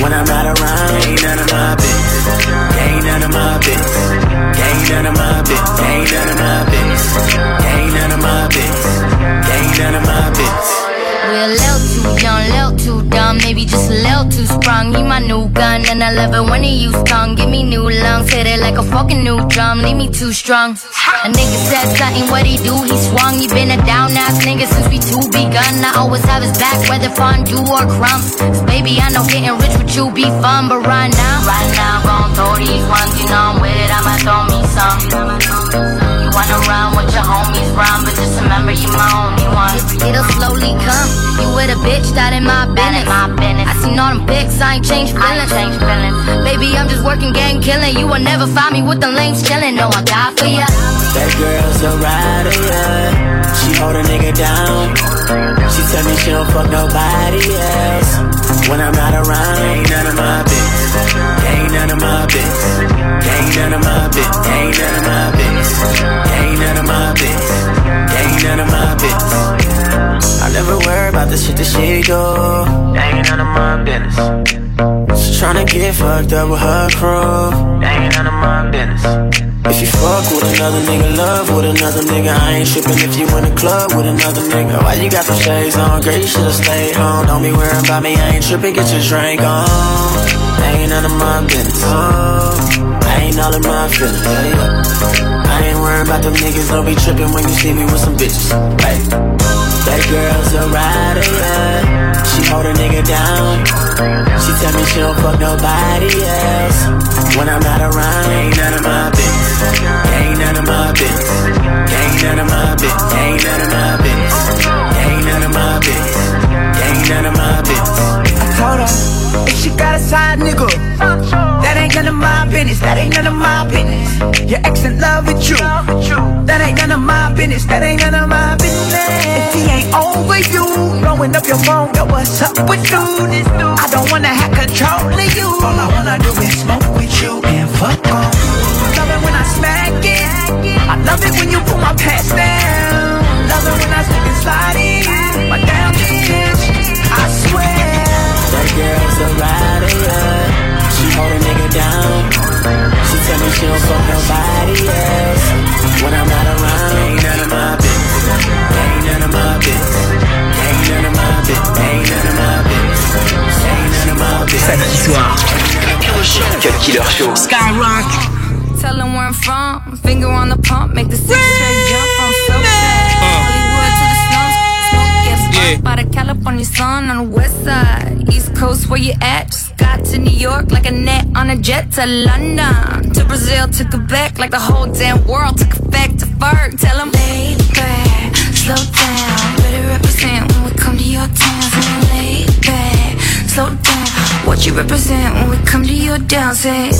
When I'm not around, ain't none of my business. Ain't none of my business. Ain't none of my business. Ain't none of my business. Ain't none of my business. Ain't none of my business. We're a little too young, little too dumb, maybe just a little too sprung. He my new gun, and I love it when he use tongue. Give me new lungs, hit it like a fucking new drum. Leave me too strong. A nigga said something, what he do? He swung. He been a down ass nigga since we two begun. I always have his back, whether fondue or crumbs. baby, I know getting rich with you be fun, but right now, right now, gon' throw these ones. You know I'm with it, I'ma throw me some. It'll slowly come. You with a bitch that ain't my business. My business. I seen all them pics, I ain't changed feelings. Change feelings. Baby, I'm just working, gang killing. You will never find me with the lanes chilling. No, I die for ya. That girl's a rider, yeah. She hold a nigga down. She tell me she don't fuck nobody else. When I'm not around, ain't none of my business. Ain't none of my business. Ain't none of my business. Ain't none of my business. Ain't none of my business. Ain't none of my business. I never worry about the shit that she do. Ain't none of my business. She tryna get fucked up with her crew. Ain't none of my business. If you fuck with another nigga, love with another nigga, I ain't tripping if you in the club with another nigga. Why you got them shades on? Girl, you should've stayed home. Don't be worrying about me, I ain't tripping, get your drink on. Ain't none of my business. Oh, I ain't all in my feelings. I ain't worried about them niggas, don't be tripping when you see me with some bitches. Hey. That girl's a rider. She hold a nigga down. She tell me she don't fuck nobody else. When I'm not around, ain't none of my business. Ain't none of my business. Ain't none of my business. Ain't none of my business. Ain't none of my business. None of my business. If she got a side nigga, that ain't none of my business. That ain't none of my business. Your ex in love with you, that ain't none of my business. That ain't none of my business. If he ain't over you, blowing up your phone, what's up with you? I don't wanna have control of you. All I wanna do is smoke with you and fuck on. Love it when I smack it. I love it when you put my pants down. Love it when I slip and slide in. My down bitch, I swear. That girl's a rider. She hold a nigga down. She tell me she don't fuck nobody else. When I'm not around, ain't none of my business. Ain't none of my business. Ain't none of my business. Ain't none of my business. Ain't none of my business. Samedi soir. Cut Killer Show. Skyrock. Tell them where I'm from. Finger on the pump, make the six straight jump Bumped by the California sun on the west side. East Coast, where you at? Just got to New York like a net on a jet to London. To Brazil, to Quebec, like the whole damn world took effect to Ferg. Tell them, lay back, slow down. Better represent when we come to your town. So lay back, slow down. What you represent when we come to your down, say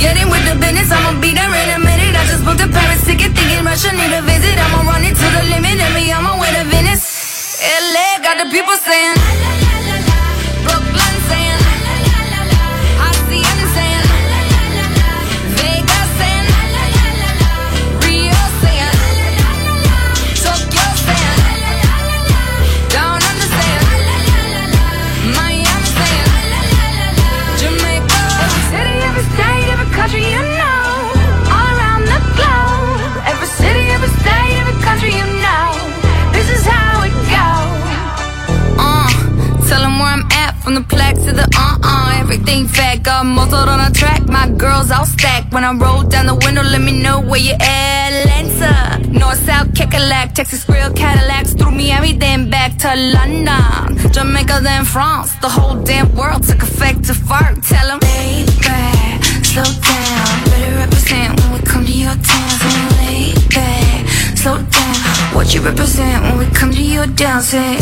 Get in with the business, I'ma be there in a minute I just booked a Paris ticket, thinking Russia need a visit I'ma run it to the limit, and me, I'ma win to Venice LA got the people saying from the plaque to the uh-uh Everything fat, got muzzled on a track. My girls all stacked. When I roll down the window, let me know where you at Atlanta, North, South, Kekalak Texas, Grill, Cadillacs. Through Miami, then back to London Jamaica, then France. The whole damn world took effect to fart. Tell 'em, lay back, slow down. Better represent when we come to your town. So lay back, slow down What you represent when we come to your down Say,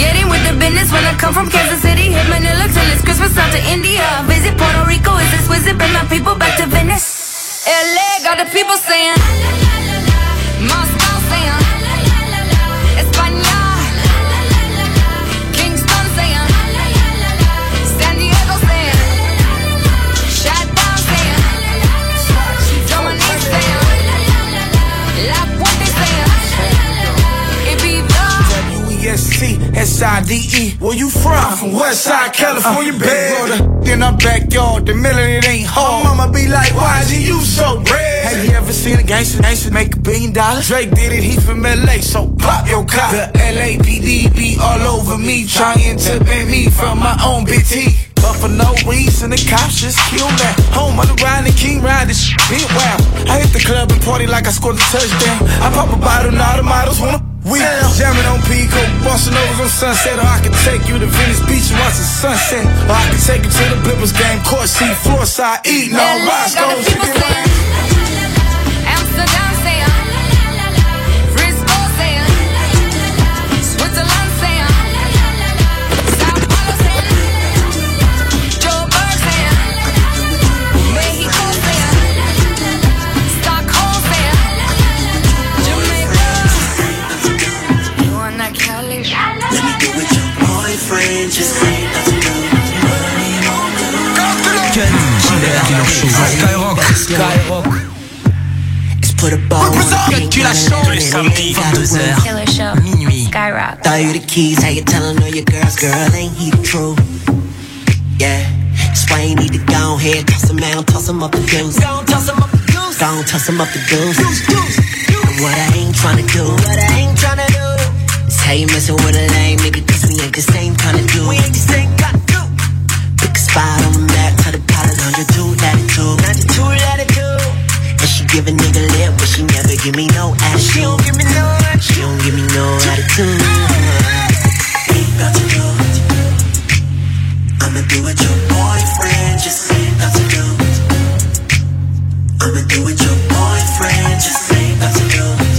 get in with the business When I come from Kansas City. Hit Manila till it's Christmas out to India. Visit Puerto Rico, is exquisite Bring my people back to Venice. LA got the people saying. La la la la la. Moscow saying E. Where you from? I'm from West Side, California, uh, baby. In our backyard, the million it ain't hard. My mama be like, why is you so red? Have you ever seen a gangster, gangster make a billion dollars? Drake did it, he from LA, so pop your cop. The LAPD be all over me, trying to ban me from my own BT. But for no reason, the cops just kill that. Home on the ride, the king ride, this shit been wild. I hit the club and party like I scored a touchdown. I pop a bottle, now the models wanna we jamming on Pico, busting overs on Sunset, or I can take you to Venice Beach and watch the sunset, or I can take you to the Clippers game, court seat, floor side, eating all Roscoe's. Put a bow on Cut tu la chantes tous les samedis 22h Killer Show. minuit. Skyrock. Throw you the keys, how you tellin' all your girls, girl, ain't he the truth? Yeah, that's why you need to go ahead, toss him out, toss him up the deuce. Go on, toss him up the deuce. Go on, toss him up the deuce. And what I ain't tryna do, what I ain't tryna do, is how you messin' with a lame nigga, cause we ain't the same kinda dude. We ain't the same kinda dude. Pick a spot on the map, tell the pilot 102 latitude, 92 latitude. And she give a nigga lip, but she never give me no attitude. She don't give me no attitude. She don't give me no attitude. Ain't about to do it. I'ma do it your boyfriend, just say about to do it. I'ma do it your boyfriend, just say about to do it.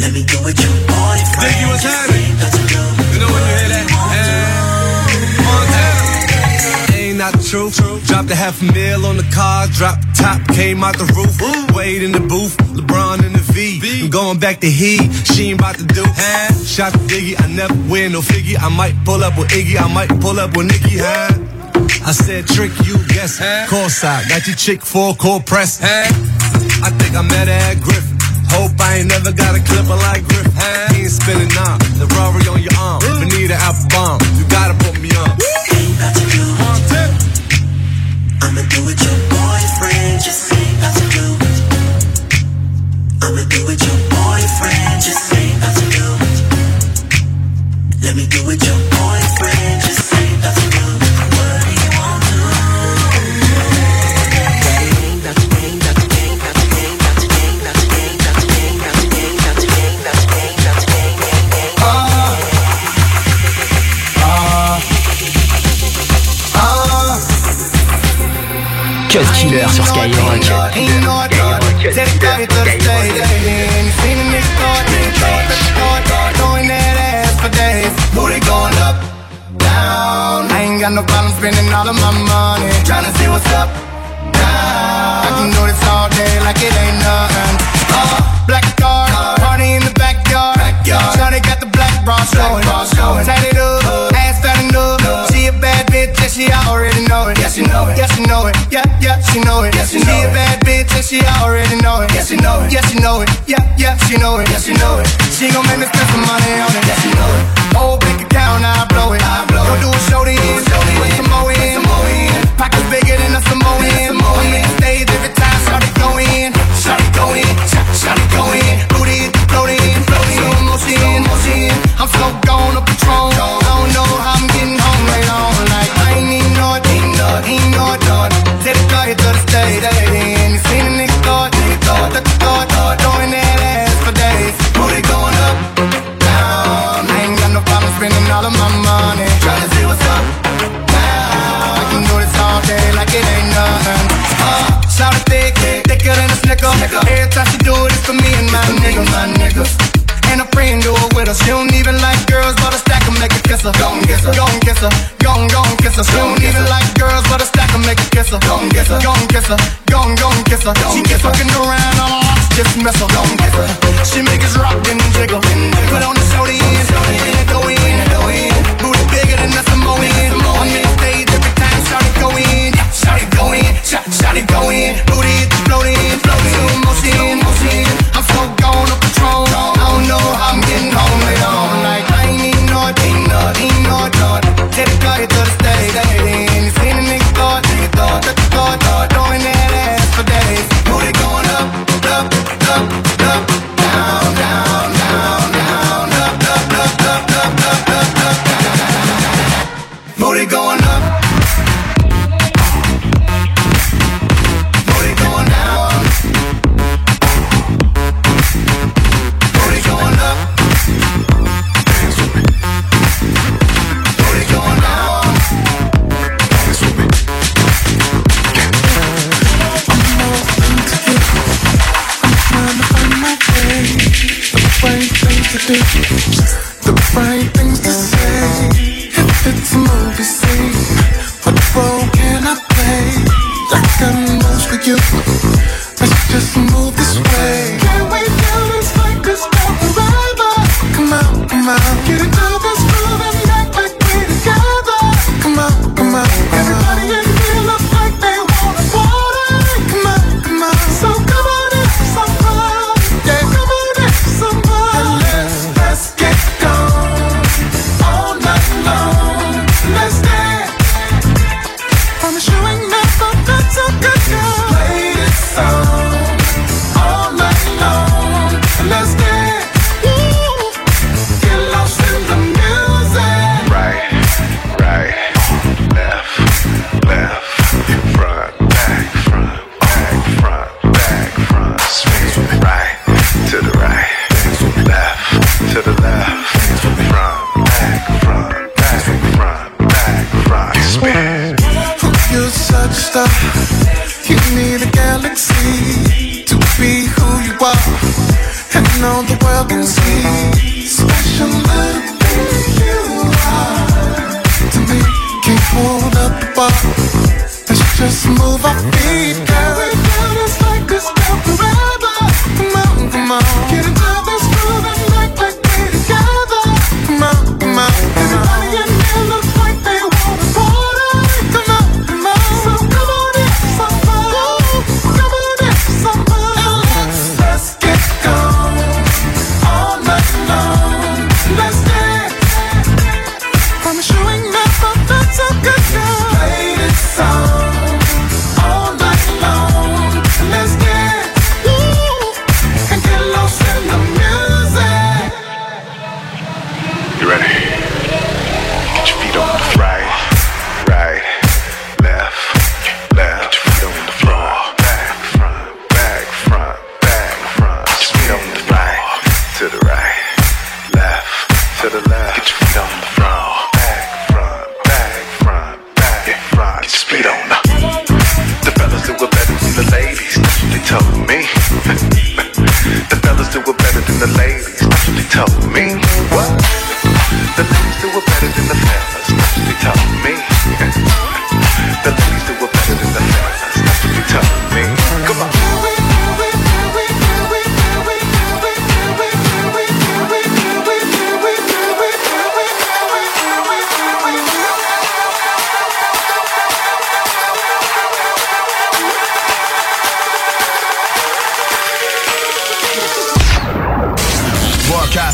Let me do it your boyfriend. Diggy, what's just happening? about to do. You know when you not the truth. Dropped a half a mil on the car, dropped the top, came out the roof. Wade in the booth, LeBron in the V. I'm going back to he, she ain't about to do. Huh? Shot the Diggy, I never win no figgy. I might pull up with Iggy, I might pull up with Nicky, huh? I said trick you, guess. Call side, got your chick full cold press. Huh? I think I met her at Griffin. Hope I ain't never got a clipper like Griff. He ain't spinning now. The Rory on your arm. Bonita Applebum. You gotta put me on. I'ma do it your boyfriend, just to do. I'ma do it your boyfriend, just to do. Let me do it your Cut Killer sur Skyrock. I ain't got no problem spending all of my money. Tryna see what's up. Now. I can do this all day like it ain't nothing. Uh, black car, party in the backyard. Shawty got the black bra showing. Tatted up, and she already know it. Yeah, she know it. Yeah, she know it. Yeah, yeah, she know it. Yeah, she, a bad bitch, and she already know it. Yeah, she know it. Yeah, she know it. Yeah, yeah, she know it. Yeah, she know it. She gon' make me spend some money on it. Yeah, she know it. Whole bank account, I blow it. I blow Go do a show to end. Put some more in. Pockets bigger than a Samoan. A snicker. Every time she do it, it's for me and my niggas. My niggas. And a friend do it with her. She don't even like girls, but a stack will make her kiss her. Gon' kiss her, gon' kiss her, gon' gon' kiss her. She don't even like girls, but a stack will make her kiss her. Gon' kiss her, gon' kiss her, gon' gon' kiss her. She keep fucking around, I'm lost, just miss her. Gon' kiss her. She make us rock and jiggle. Put on the show Shot, shot it, go in, motion, motion. I'm so gone.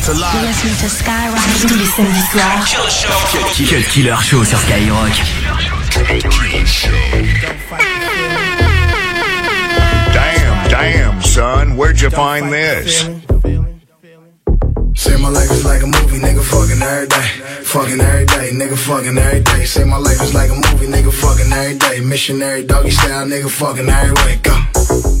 Broadcast You're alive. to Skyrock tous les samedis soirs. Cut Killer Show sur Skyrock. Damn, damn, son, where'd you find this? Say my life is like a movie, nigga fucking every day. Fucking every day, nigga fucking every day. Say my life is like a movie, nigga fucking every day. Missionary doggy style, nigga fucking every way. Go.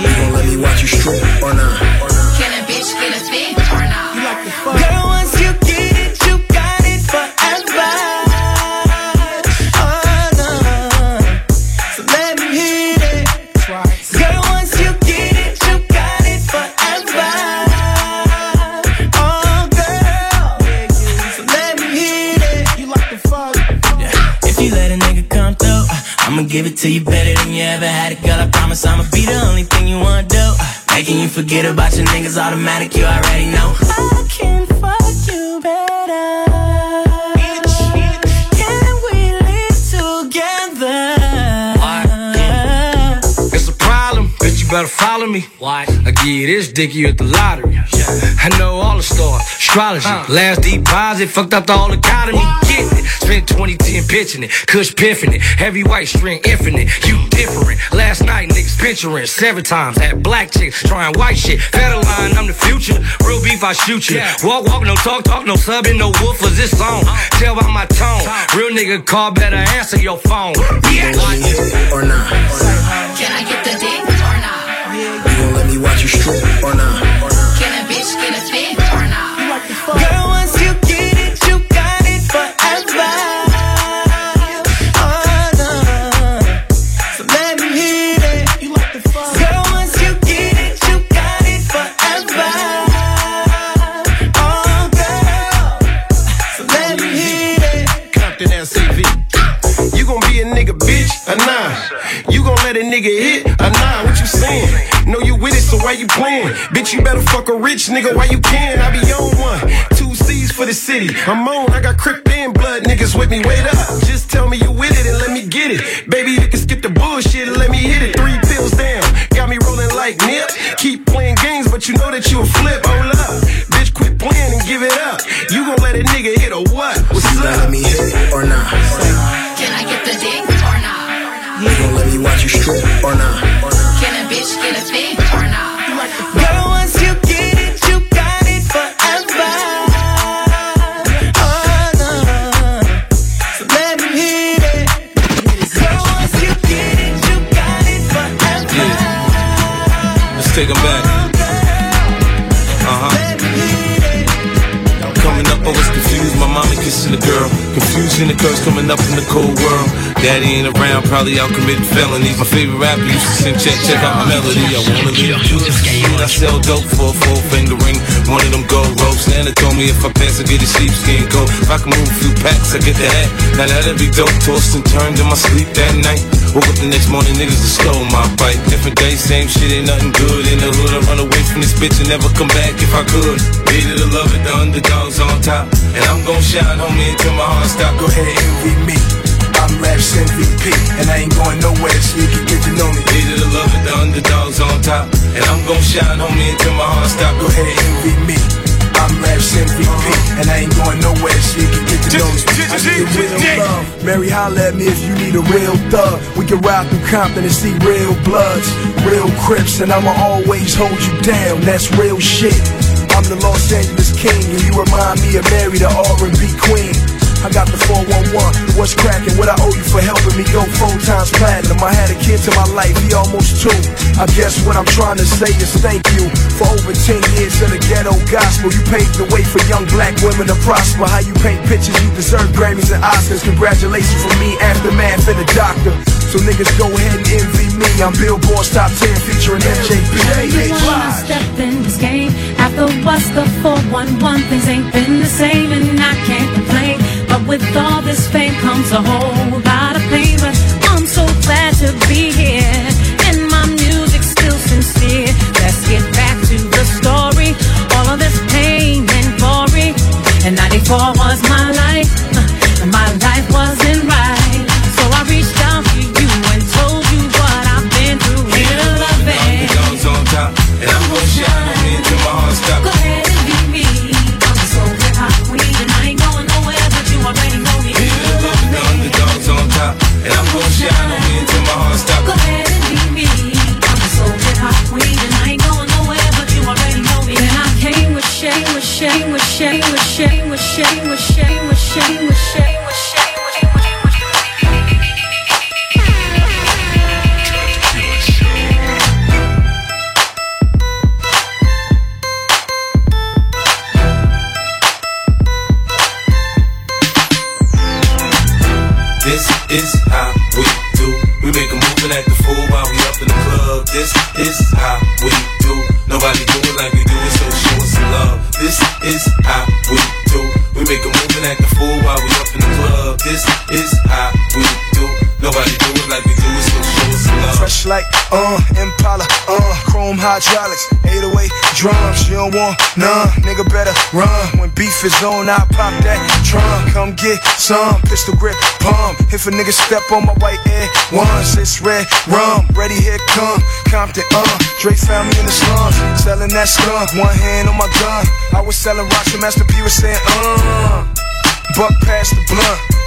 You gon' let me watch you strip or not? Give it to you better than you ever had it, girl. I promise I'ma be the only thing you wanna do. Making you forget about your niggas automatic, you already know. Better follow me. Why? I give you this dick, you at the lottery. I know all the stars, astrology, last deposit, fucked up the whole economy. Get it. Spent 2010 pitching it, Kush piffing it, heavy white string infinite. You different. Last night niggas picturing seven times. Had black chicks trying white shit. Federal line, I'm the future. Real beef, I shoot you. Walk, walk, no talk, talk, no subbing, no woofers. This song. Tell by my tone. Real nigga call, better answer your phone. Yeah. Or not? Can I get the dick or not? You gon' let me watch you strip or not? Can a bitch get a fit or not? Girl, once you get it, you got it forever. Oh, no. So let me hit it. You like the fuck? Girl, once you get it, you got it forever. Oh, girl. So let me hit it. Compton SAV. You gon' be a nigga bitch or nah? You gon' let a nigga hit or nah? What you saying? Know you with it, so why you playing? Bitch, you better fuck a rich nigga while you can. I be on one, two C's for the city. I'm on, I got Crip and blood niggas with me. Wait up, just tell me you with it and let me get it. Baby, you can skip the bullshit and let me hit it. Three pills down, got me rolling like nip. Keep playing games, but you know that you a flip. Hold up, bitch, quit playing and give it up. You gon' let a nigga hit or what? What's You gon' up? let me hit it or not? Can I get the dick or not? You gon' let me watch you strip or not? bitch in a big Confusion curse coming up in the cold world. Daddy ain't around, probably out committing felonies. My favorite rapper used to sing, check, check out my melody. I wanna you I sell dope for a four finger ring. One of them gold ropes. Nana told me if I pass, I get a sheepskin coat. If I can move a few packs, I get the hat. Now that'd be dope. Tossed and turned in my sleep that night. Woke up the next morning, niggas just stole my bike. Different day, same shit, ain't nothing good. In the hood, I run away from this bitch and never come back if I could. Hated to love it, the underdogs on top. And I'm gon' shine, homie, until my heart stop. Go ahead, envy me. I'm Raps MVP, and I ain't going nowhere, so you can get to know me. Hated to love it, the underdogs on top. And I'm gon' shine, homie, until my heart stop. Go ahead, envy me. I'm Raps MVP, and I ain't going nowhere, so you can get to know me. I need real love. Mary, holla at me if you need a real thug. We can ride through Compton and see real bloods, real crips, and I'ma always hold you down. That's real shit. I'm the Los Angeles king, and you remind me of Mary, the R&B queen. I got the 411, what's cracking? What I owe you for helping me go four times platinum. I had a kid to my life, he almost two. I guess what I'm trying to say is thank you for over 10 years of the ghetto gospel. You paved the way for young black women to prosper. How you paint pictures, you deserve Grammys and Oscars. Congratulations from me, Aftermath, and the doctor. So niggas go ahead and envy me. I'm Billboard's top 10 featuring MJB. Wanna step in this game after what's the 411 things ain't been the same and I can't complain but with all this fame comes a whole lot of pain but I'm so glad to be here and my music's still sincere. Let's get back to the story. All of this pain and glory and 94 was my uh, Impala, uh, chrome hydraulics, 808 drums. You don't want none, nigga better run. When beef is on, I pop that trunk. Come get some pistol grip pump. If a nigga step on my white air once, it's red rum. Ready, here come Compton, uh. Dre found me in the slums, selling that skunk. One hand on my gun. I was selling rocks, and Master P was saying, uh. Buck past the blunt.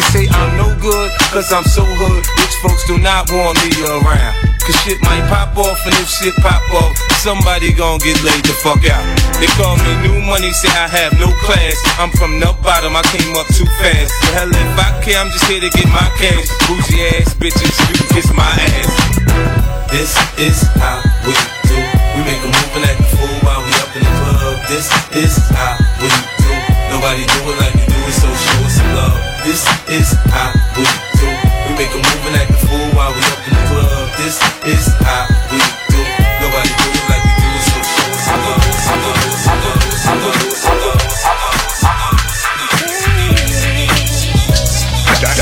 They say I'm no good, cause I'm so hood. Rich folks do not want me around. Cause shit might pop off, and if shit pop off, somebody gon' get laid the fuck out. They call me new money, say I have no class. I'm from the bottom, I came up too fast. The hell if I care, I'm just here to get my cash. Bougie ass bitches, you kiss my ass. This is how we do. We make a move and act a fool while we up in the club. This is how we do. Nobody do it like we do it, so show us some love. This is how we do. We make a move and act a fool while we up in the club. This is how we do. Nobody do it like we do it, so show us some love. Some love, some love, some love, some love, some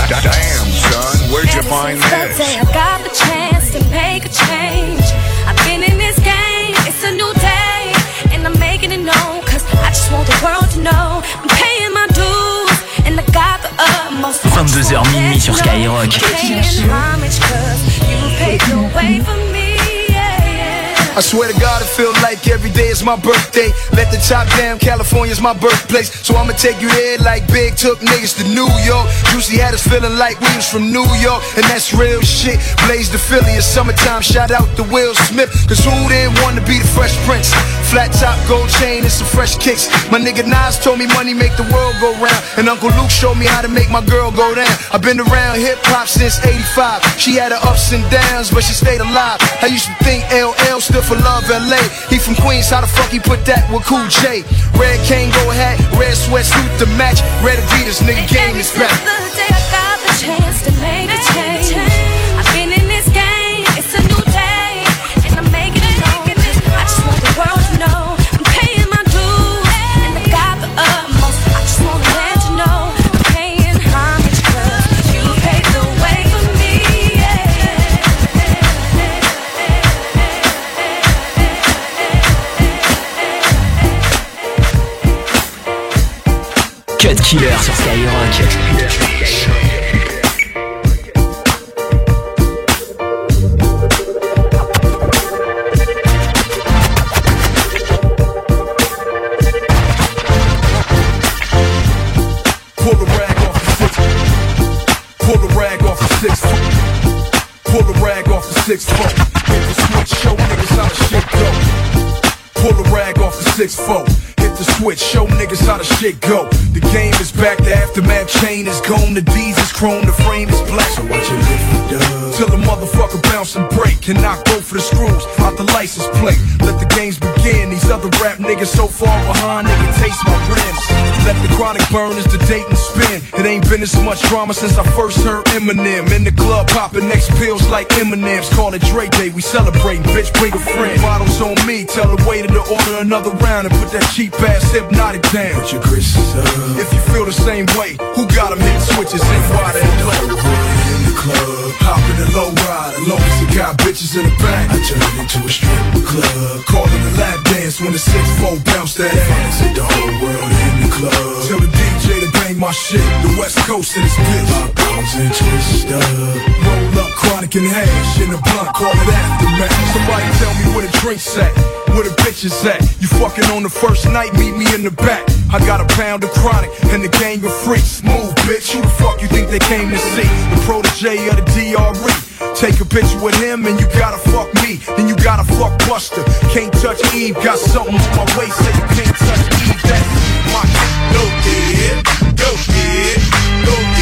Damn, son, where'd you find this? say I got the chance to make a change. I've been in this game, it's a new day, and I'm making it known. Cause I just want the world to know 22h minuit sur Skyrock. I swear to God, it feel like every day is my birthday. Let the top down, California's my birthplace. So I'ma take you there like Big took niggas to New York. Juicy had us feeling like we was from New York, and that's real shit. Blaze the Philly, it's summertime. Shout out to Will Smith, cause who didn't want to be the Fresh Prince? Flat top, gold chain, and some fresh kicks. My nigga Nas told me money make the world go round, and Uncle Luke showed me how to make my girl go down. I've been around hip hop since '85. She had her ups and downs, but she stayed alive. I used to think LL stood for Love LA. He from Queens, how the fuck he put that with Cool J? Red Kangol hat, red sweatsuit to match. Red Adidas, nigga, game is back. The day I got the chance to make a change. Rag off the six foot. The switch, show niggas how the shit go. Pull the rag off the six foot. The switch, show niggas how the shit go. The game is back, the aftermath chain is gone, the D's is chrome, the frame is black. So watch your for, dub? Till the motherfucker bounce and break. Can I go for the screws out the license plate? Let the games begin. These other rap niggas so far behind, they can taste my rims. Let the chronic burn as the date and spin. It ain't been as much drama since I first heard Eminem. In the club, popping next pills like Eminem's. Call it Dre Day, we celebrating. Bitch, bring a friend. Bottles on me, tell the waiter to order another round and put that cheap ass hypnotic down. Put your Chris's up. If you feel the same way, who got 'em hit switches and why they low? In the club, hop in the low ride, long as it got bitches in the back. I turn it into a strip club. Call it a lap dance when the six four bounce that ass. The whole world in the club. Tell the DJ to bang my shit. The West Coast in this bitch. I bounce and twist up. Roll up chronic and hash in the blunt. Call it aftermath. Somebody tell me where the drinks at. Where the bitches at? You fucking on the first night, meet me in the back. I got a pound of chronic and the gang of freaks. Move, bitch. Who the fuck you think they came to see? The protege of the DRE. Take a picture with him and you gotta fuck me. Then you gotta fuck Buster. Can't touch Eve. Got something to my waist. Say you can't touch Eve. That's my kid. Go kid. Go kid.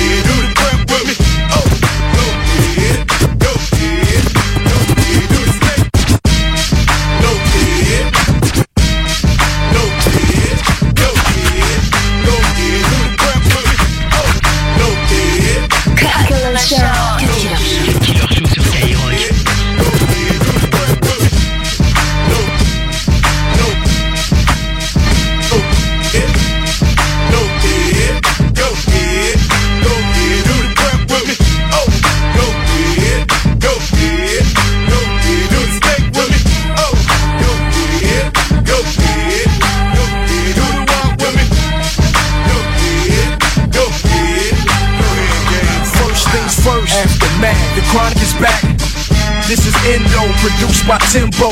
Chronic is back. This is Endo, produced by Timbo.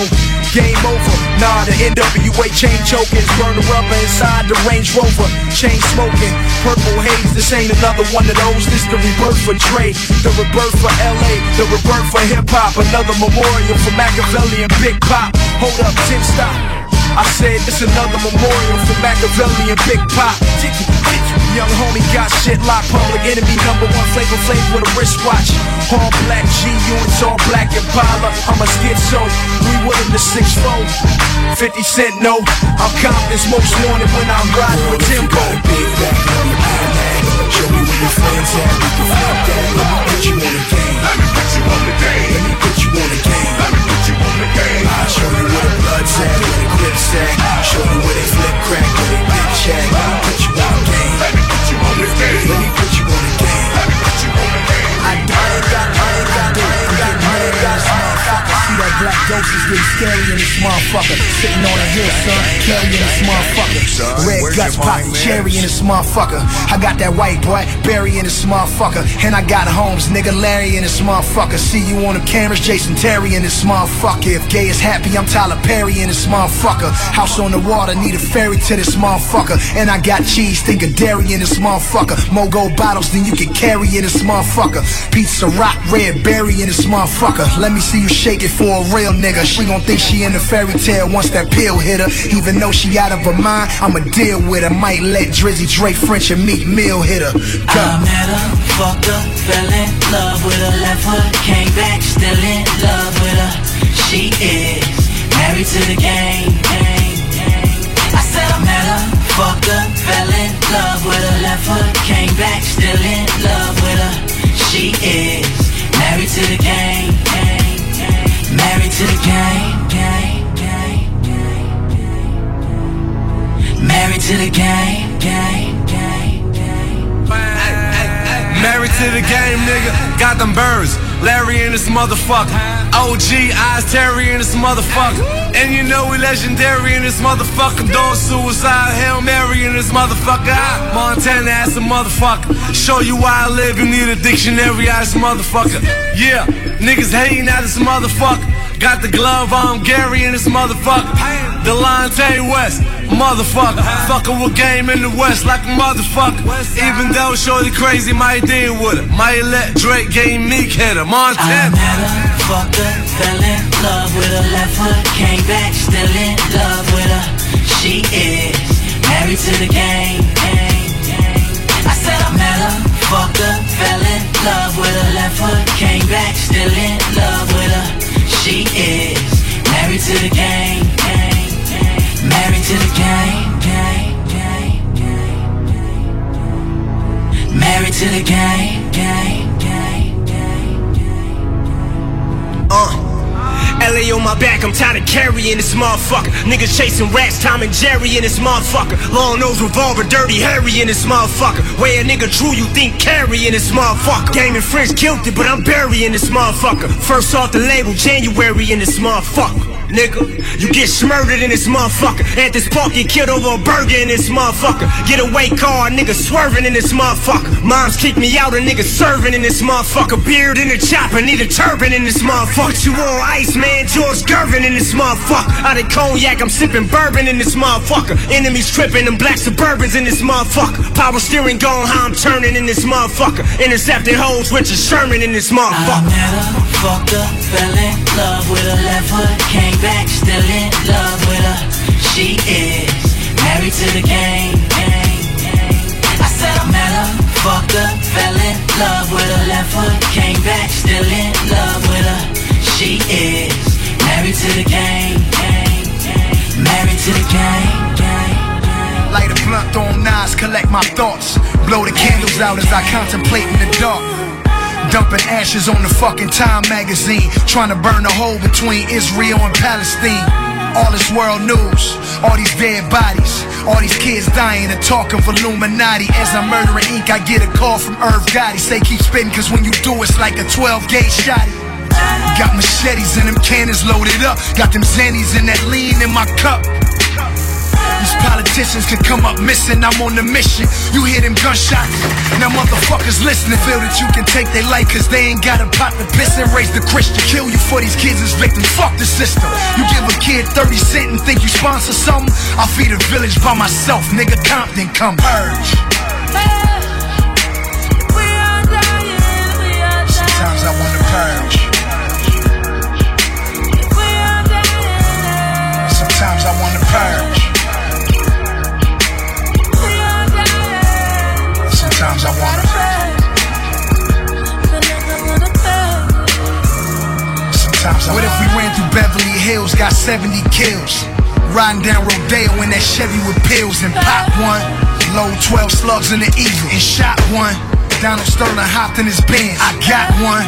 Game over. Nah, the NWA chain choking. Burn the rubber inside the Range Rover. Chain smoking. Purple haze. This ain't another one of those. This the rebirth for Dre. The rebirth for LA. The rebirth for hip hop. Another memorial for Machiavelli and Big Pop. Hold up, Tim, stop. I said it's another memorial for Machiavelli and Big Pop. Young homie got shit locked, public enemy number one flavor flavor with a wristwatch. All black G units, all black Impala. I'm a schizo, three Woodham to six fold. 50 cent no, I'm confident most wanted when I'm riding with Timbo. Big back on the iPad. Show me where your friends at, we can flip that. Let me put you on the game. Let me put you on the game. Let me put you on the game. Let me put you on the game. I'll show you motherfucker. Sitting on a hill, son, carrying this motherfucker. Red guts popping cherry in this motherfucker. I got that white boy, Barry in this motherfucker. And I got Holmes, nigga Larry in this motherfucker. See you on the cameras, Jason Terry in this motherfucker. If gay is happy, I'm Tyler Perry in this motherfucker. House on the water, need a ferry to this motherfucker. And I got cheese, think of dairy in this motherfucker. Mogo bottles, then you can carry in this motherfucker. Pizza rock, red berry in this motherfucker. Let me see you shake it for a real nigga. She gon' think she in a fairy tale once that pill hit her. Even though she out of her mind, I'ma deal with her. Might let Drizzy, Dre, French, and Meek Mill hit her. Go. I met her, fucked her, fell in love with her, left her, came back, still in love with her. She is married to the game. I said I met her, fucked her, fell in love with her, left her, came back, still in love with her. She is married to the game. Married to the game, Married to the game. game, game, game. Married to the game, nigga. Got them birds. Larry in this motherfucker. OG Eyes Terry in this motherfucker. And you know we legendary in this motherfucker. Don't suicide, Hail Mary in this motherfucker. Montana ass a motherfucker. Show you why I live, you need a dictionary ass motherfucker. Yeah, niggas hating at this motherfucker. Got the glove on Gary in this motherfucker. Delonte West, motherfucker. Fucking with game in the West like a motherfucker. Even though Shorty crazy, might deal with her. Might let Drake game Meek hit her. I met her, fucked her, fell in love with her, left her, came back, still in love with her. She is married to the game. I said I met her, fucked her, fell in love with her, left her, came back, still in love with her. She is married to the game. To the game. Married to the game. Uh. LA on my back, I'm tired of carrying this motherfucker. Niggas chasing rats, Tom and Jerry in this motherfucker. Long nose revolver, dirty Harry in this motherfucker. Way a nigga true, you think carry in this motherfucker. Game and French killed it, but I'm burying this motherfucker. First off the label, January in this motherfucker. Nigga, you get smurdered in this motherfucker. At this get killed over a burger in this motherfucker. Get away car, nigga swerving in this motherfucker. Moms kick me out, a nigga serving in this motherfucker. Beard in the chopper, need a turban in this motherfucker. You on ice, man, George Gervin in this motherfucker. Out of cognac, I'm sipping bourbon in this motherfucker. Enemies tripping, them black suburbans in this motherfucker. Power steering gone, how I'm turning in this motherfucker. Intercepting hoes, Richard Sherman in this I motherfucker. met her, fucked her, fell in love with her, left her, came back, still in love with her. She is married to the game. I said I met her, fucked her, fell in love with her, left her, came back, still in love with her. She is married to the game. Married to the game. Light a blunt on knives, collect my thoughts. Blow the candles out as I contemplate in the dark. Dumping ashes on the fucking Time magazine. Trying to burn a hole between Israel and Palestine. All this world news, all these dead bodies, all these kids dying and talking for Illuminati. As I'm murdering ink, I get a call from Irv Gotti. Say keep spitting, cause when you do, it's like a 12 gauge shot. Got machetes and them cannons loaded up. Got them Xannies and that lean in my cup. Politicians can come up missing, I'm on the mission. You hear them gunshots? Now motherfuckers listening feel that you can take their life cause they ain't got a pot to piss and raise the Christian. Kill you for these kids as victims, fuck the system. You give a kid 30 cent and think you sponsor something? I'll feed a village by myself, nigga. Compton come purge. Sometimes I wanna purge. Sometimes I wanna purge. Sometimes I wanna. Sometimes I What if we ran through Beverly Hills, got 70 kills? Riding down Rodeo in that Chevy with pills and pop one. Load 12 slugs in the Eagle and shot one. Donald Sterling hopped in his Benz. I got one.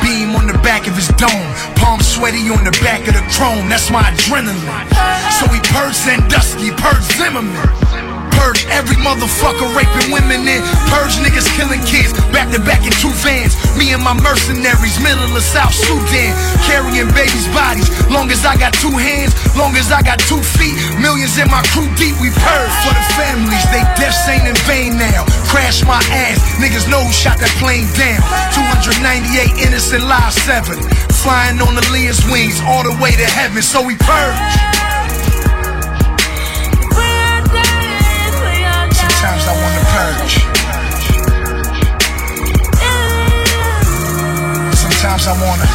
Beam on the back of his dome. Palm sweaty on the back of the chrome. That's my adrenaline. So he purged Sandusky, purged Zimmerman. Purge every motherfucker raping women in. Purge niggas killing kids. Back to back in two vans. Me and my mercenaries, middle of South Sudan. Carrying babies' bodies. Long as I got two hands, long as I got two feet. Millions in my crew deep, we purge for the families. They deaths ain't in vain now. Crash my ass. Niggas know who shot that plane down. 298 innocent lives seven. Flying on the Leah's wings all the way to heaven. So we purge. Sometimes I wanna purge. Sometimes I wanna.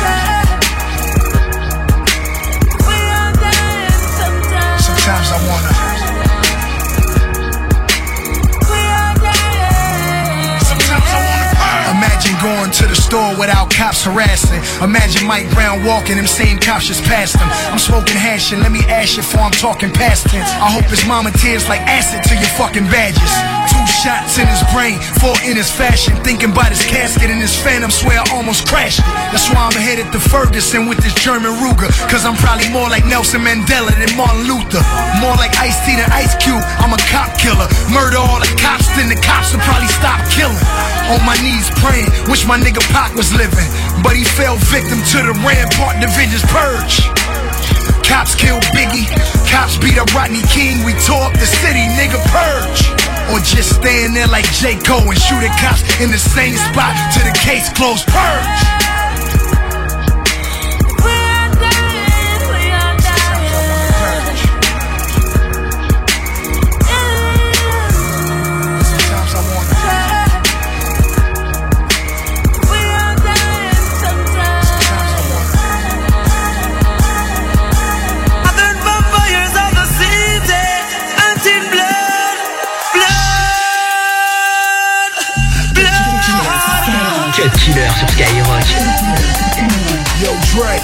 Sometimes I wanna. Going to the store without cops harassing. Imagine Mike Brown walking, them same cops just passed him. I'm smoking hash and let me ask you before I'm talking past tense. I hope his mama tears like acid to your fucking badges. Two shots in his brain, four in his fashion. Thinking about his casket and his phantom, swear I almost crashed it. That's why I'm headed to Ferguson with this German Ruger. Cause I'm probably more like Nelson Mandela than Martin Luther. More like Ice T than Ice Cube. I'm a cop killer. Murder all the cops, then the cops will probably stop killing. On my knees praying, wish my nigga Pac was living. But he fell victim to the Rampart Division's purge. Cops killed Biggie, cops beat up Rodney King. We tore up the city, nigga, purge. Or just stand there like J. Cole and shoot at cops in the same spot till the case closed, purge. Killer sur Skyrock. Yo, Dre.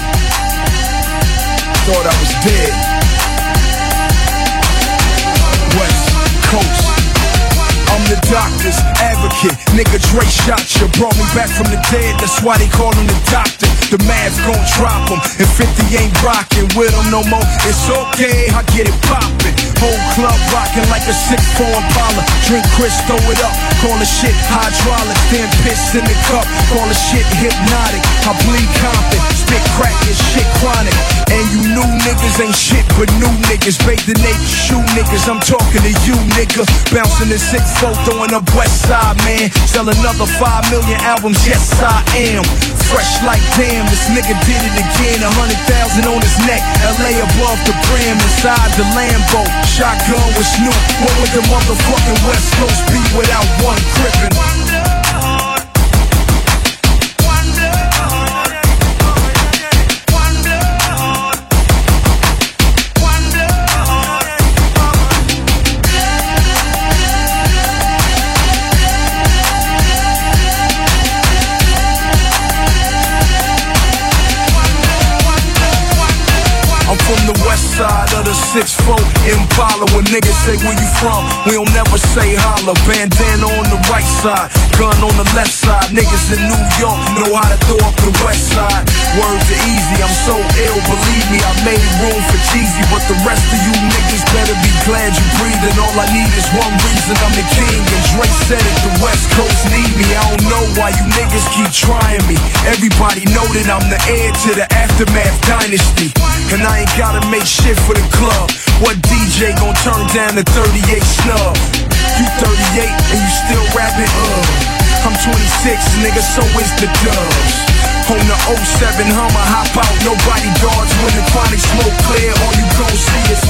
Thought I was dead. West Coast. I'm the doctor's advocate. Nigga, Dre shot you. Brought me back from the dead. That's why they call him the doctor. The math gon' drop him. And 50 ain't rockin' with him no more. It's okay, I get it poppin'. Whole club rockin' like a sick four Impala. Drink Chris, throw it up. Call the shit hydraulic. Then piss in the cup. Call the shit hypnotic. I bleed Compton. Spit crack and shit chronic. And you new niggas ain't shit but new niggas. Bait the naked shoe niggas. I'm talking to you, nigga. Bouncing the six four, throwing up West Side, man. Sell another five million albums. Yes, I am. Fresh like damn, this nigga did it again. A hundred thousand on his neck. LA above the brim, inside the Lambo. Shotgun with Snoop. What would the motherfucking West Coast be without one crippin'? The 6-4 Impala When niggas say where you from, we don't never say holla Bandana on the right side, gun on the left side Niggas in New York know how to throw up the west side Words are easy, I'm so ill, believe me I made room for cheesy, But the rest of you niggas better be glad you breathing all I need is one reason I'm the king. And Drake said it, the West Coast need me. I don't know why you niggas keep trying me. Everybody know that I'm the heir to the aftermath dynasty. And I ain't gotta make shit for the club. What DJ gon' turn down the 38 snub? You 38 and you still rapping? Uh. I'm 26, nigga, so is the dubs. On the 07 Hummer, hop out, nobody guards when the chronic smoke clear. All you gon' see is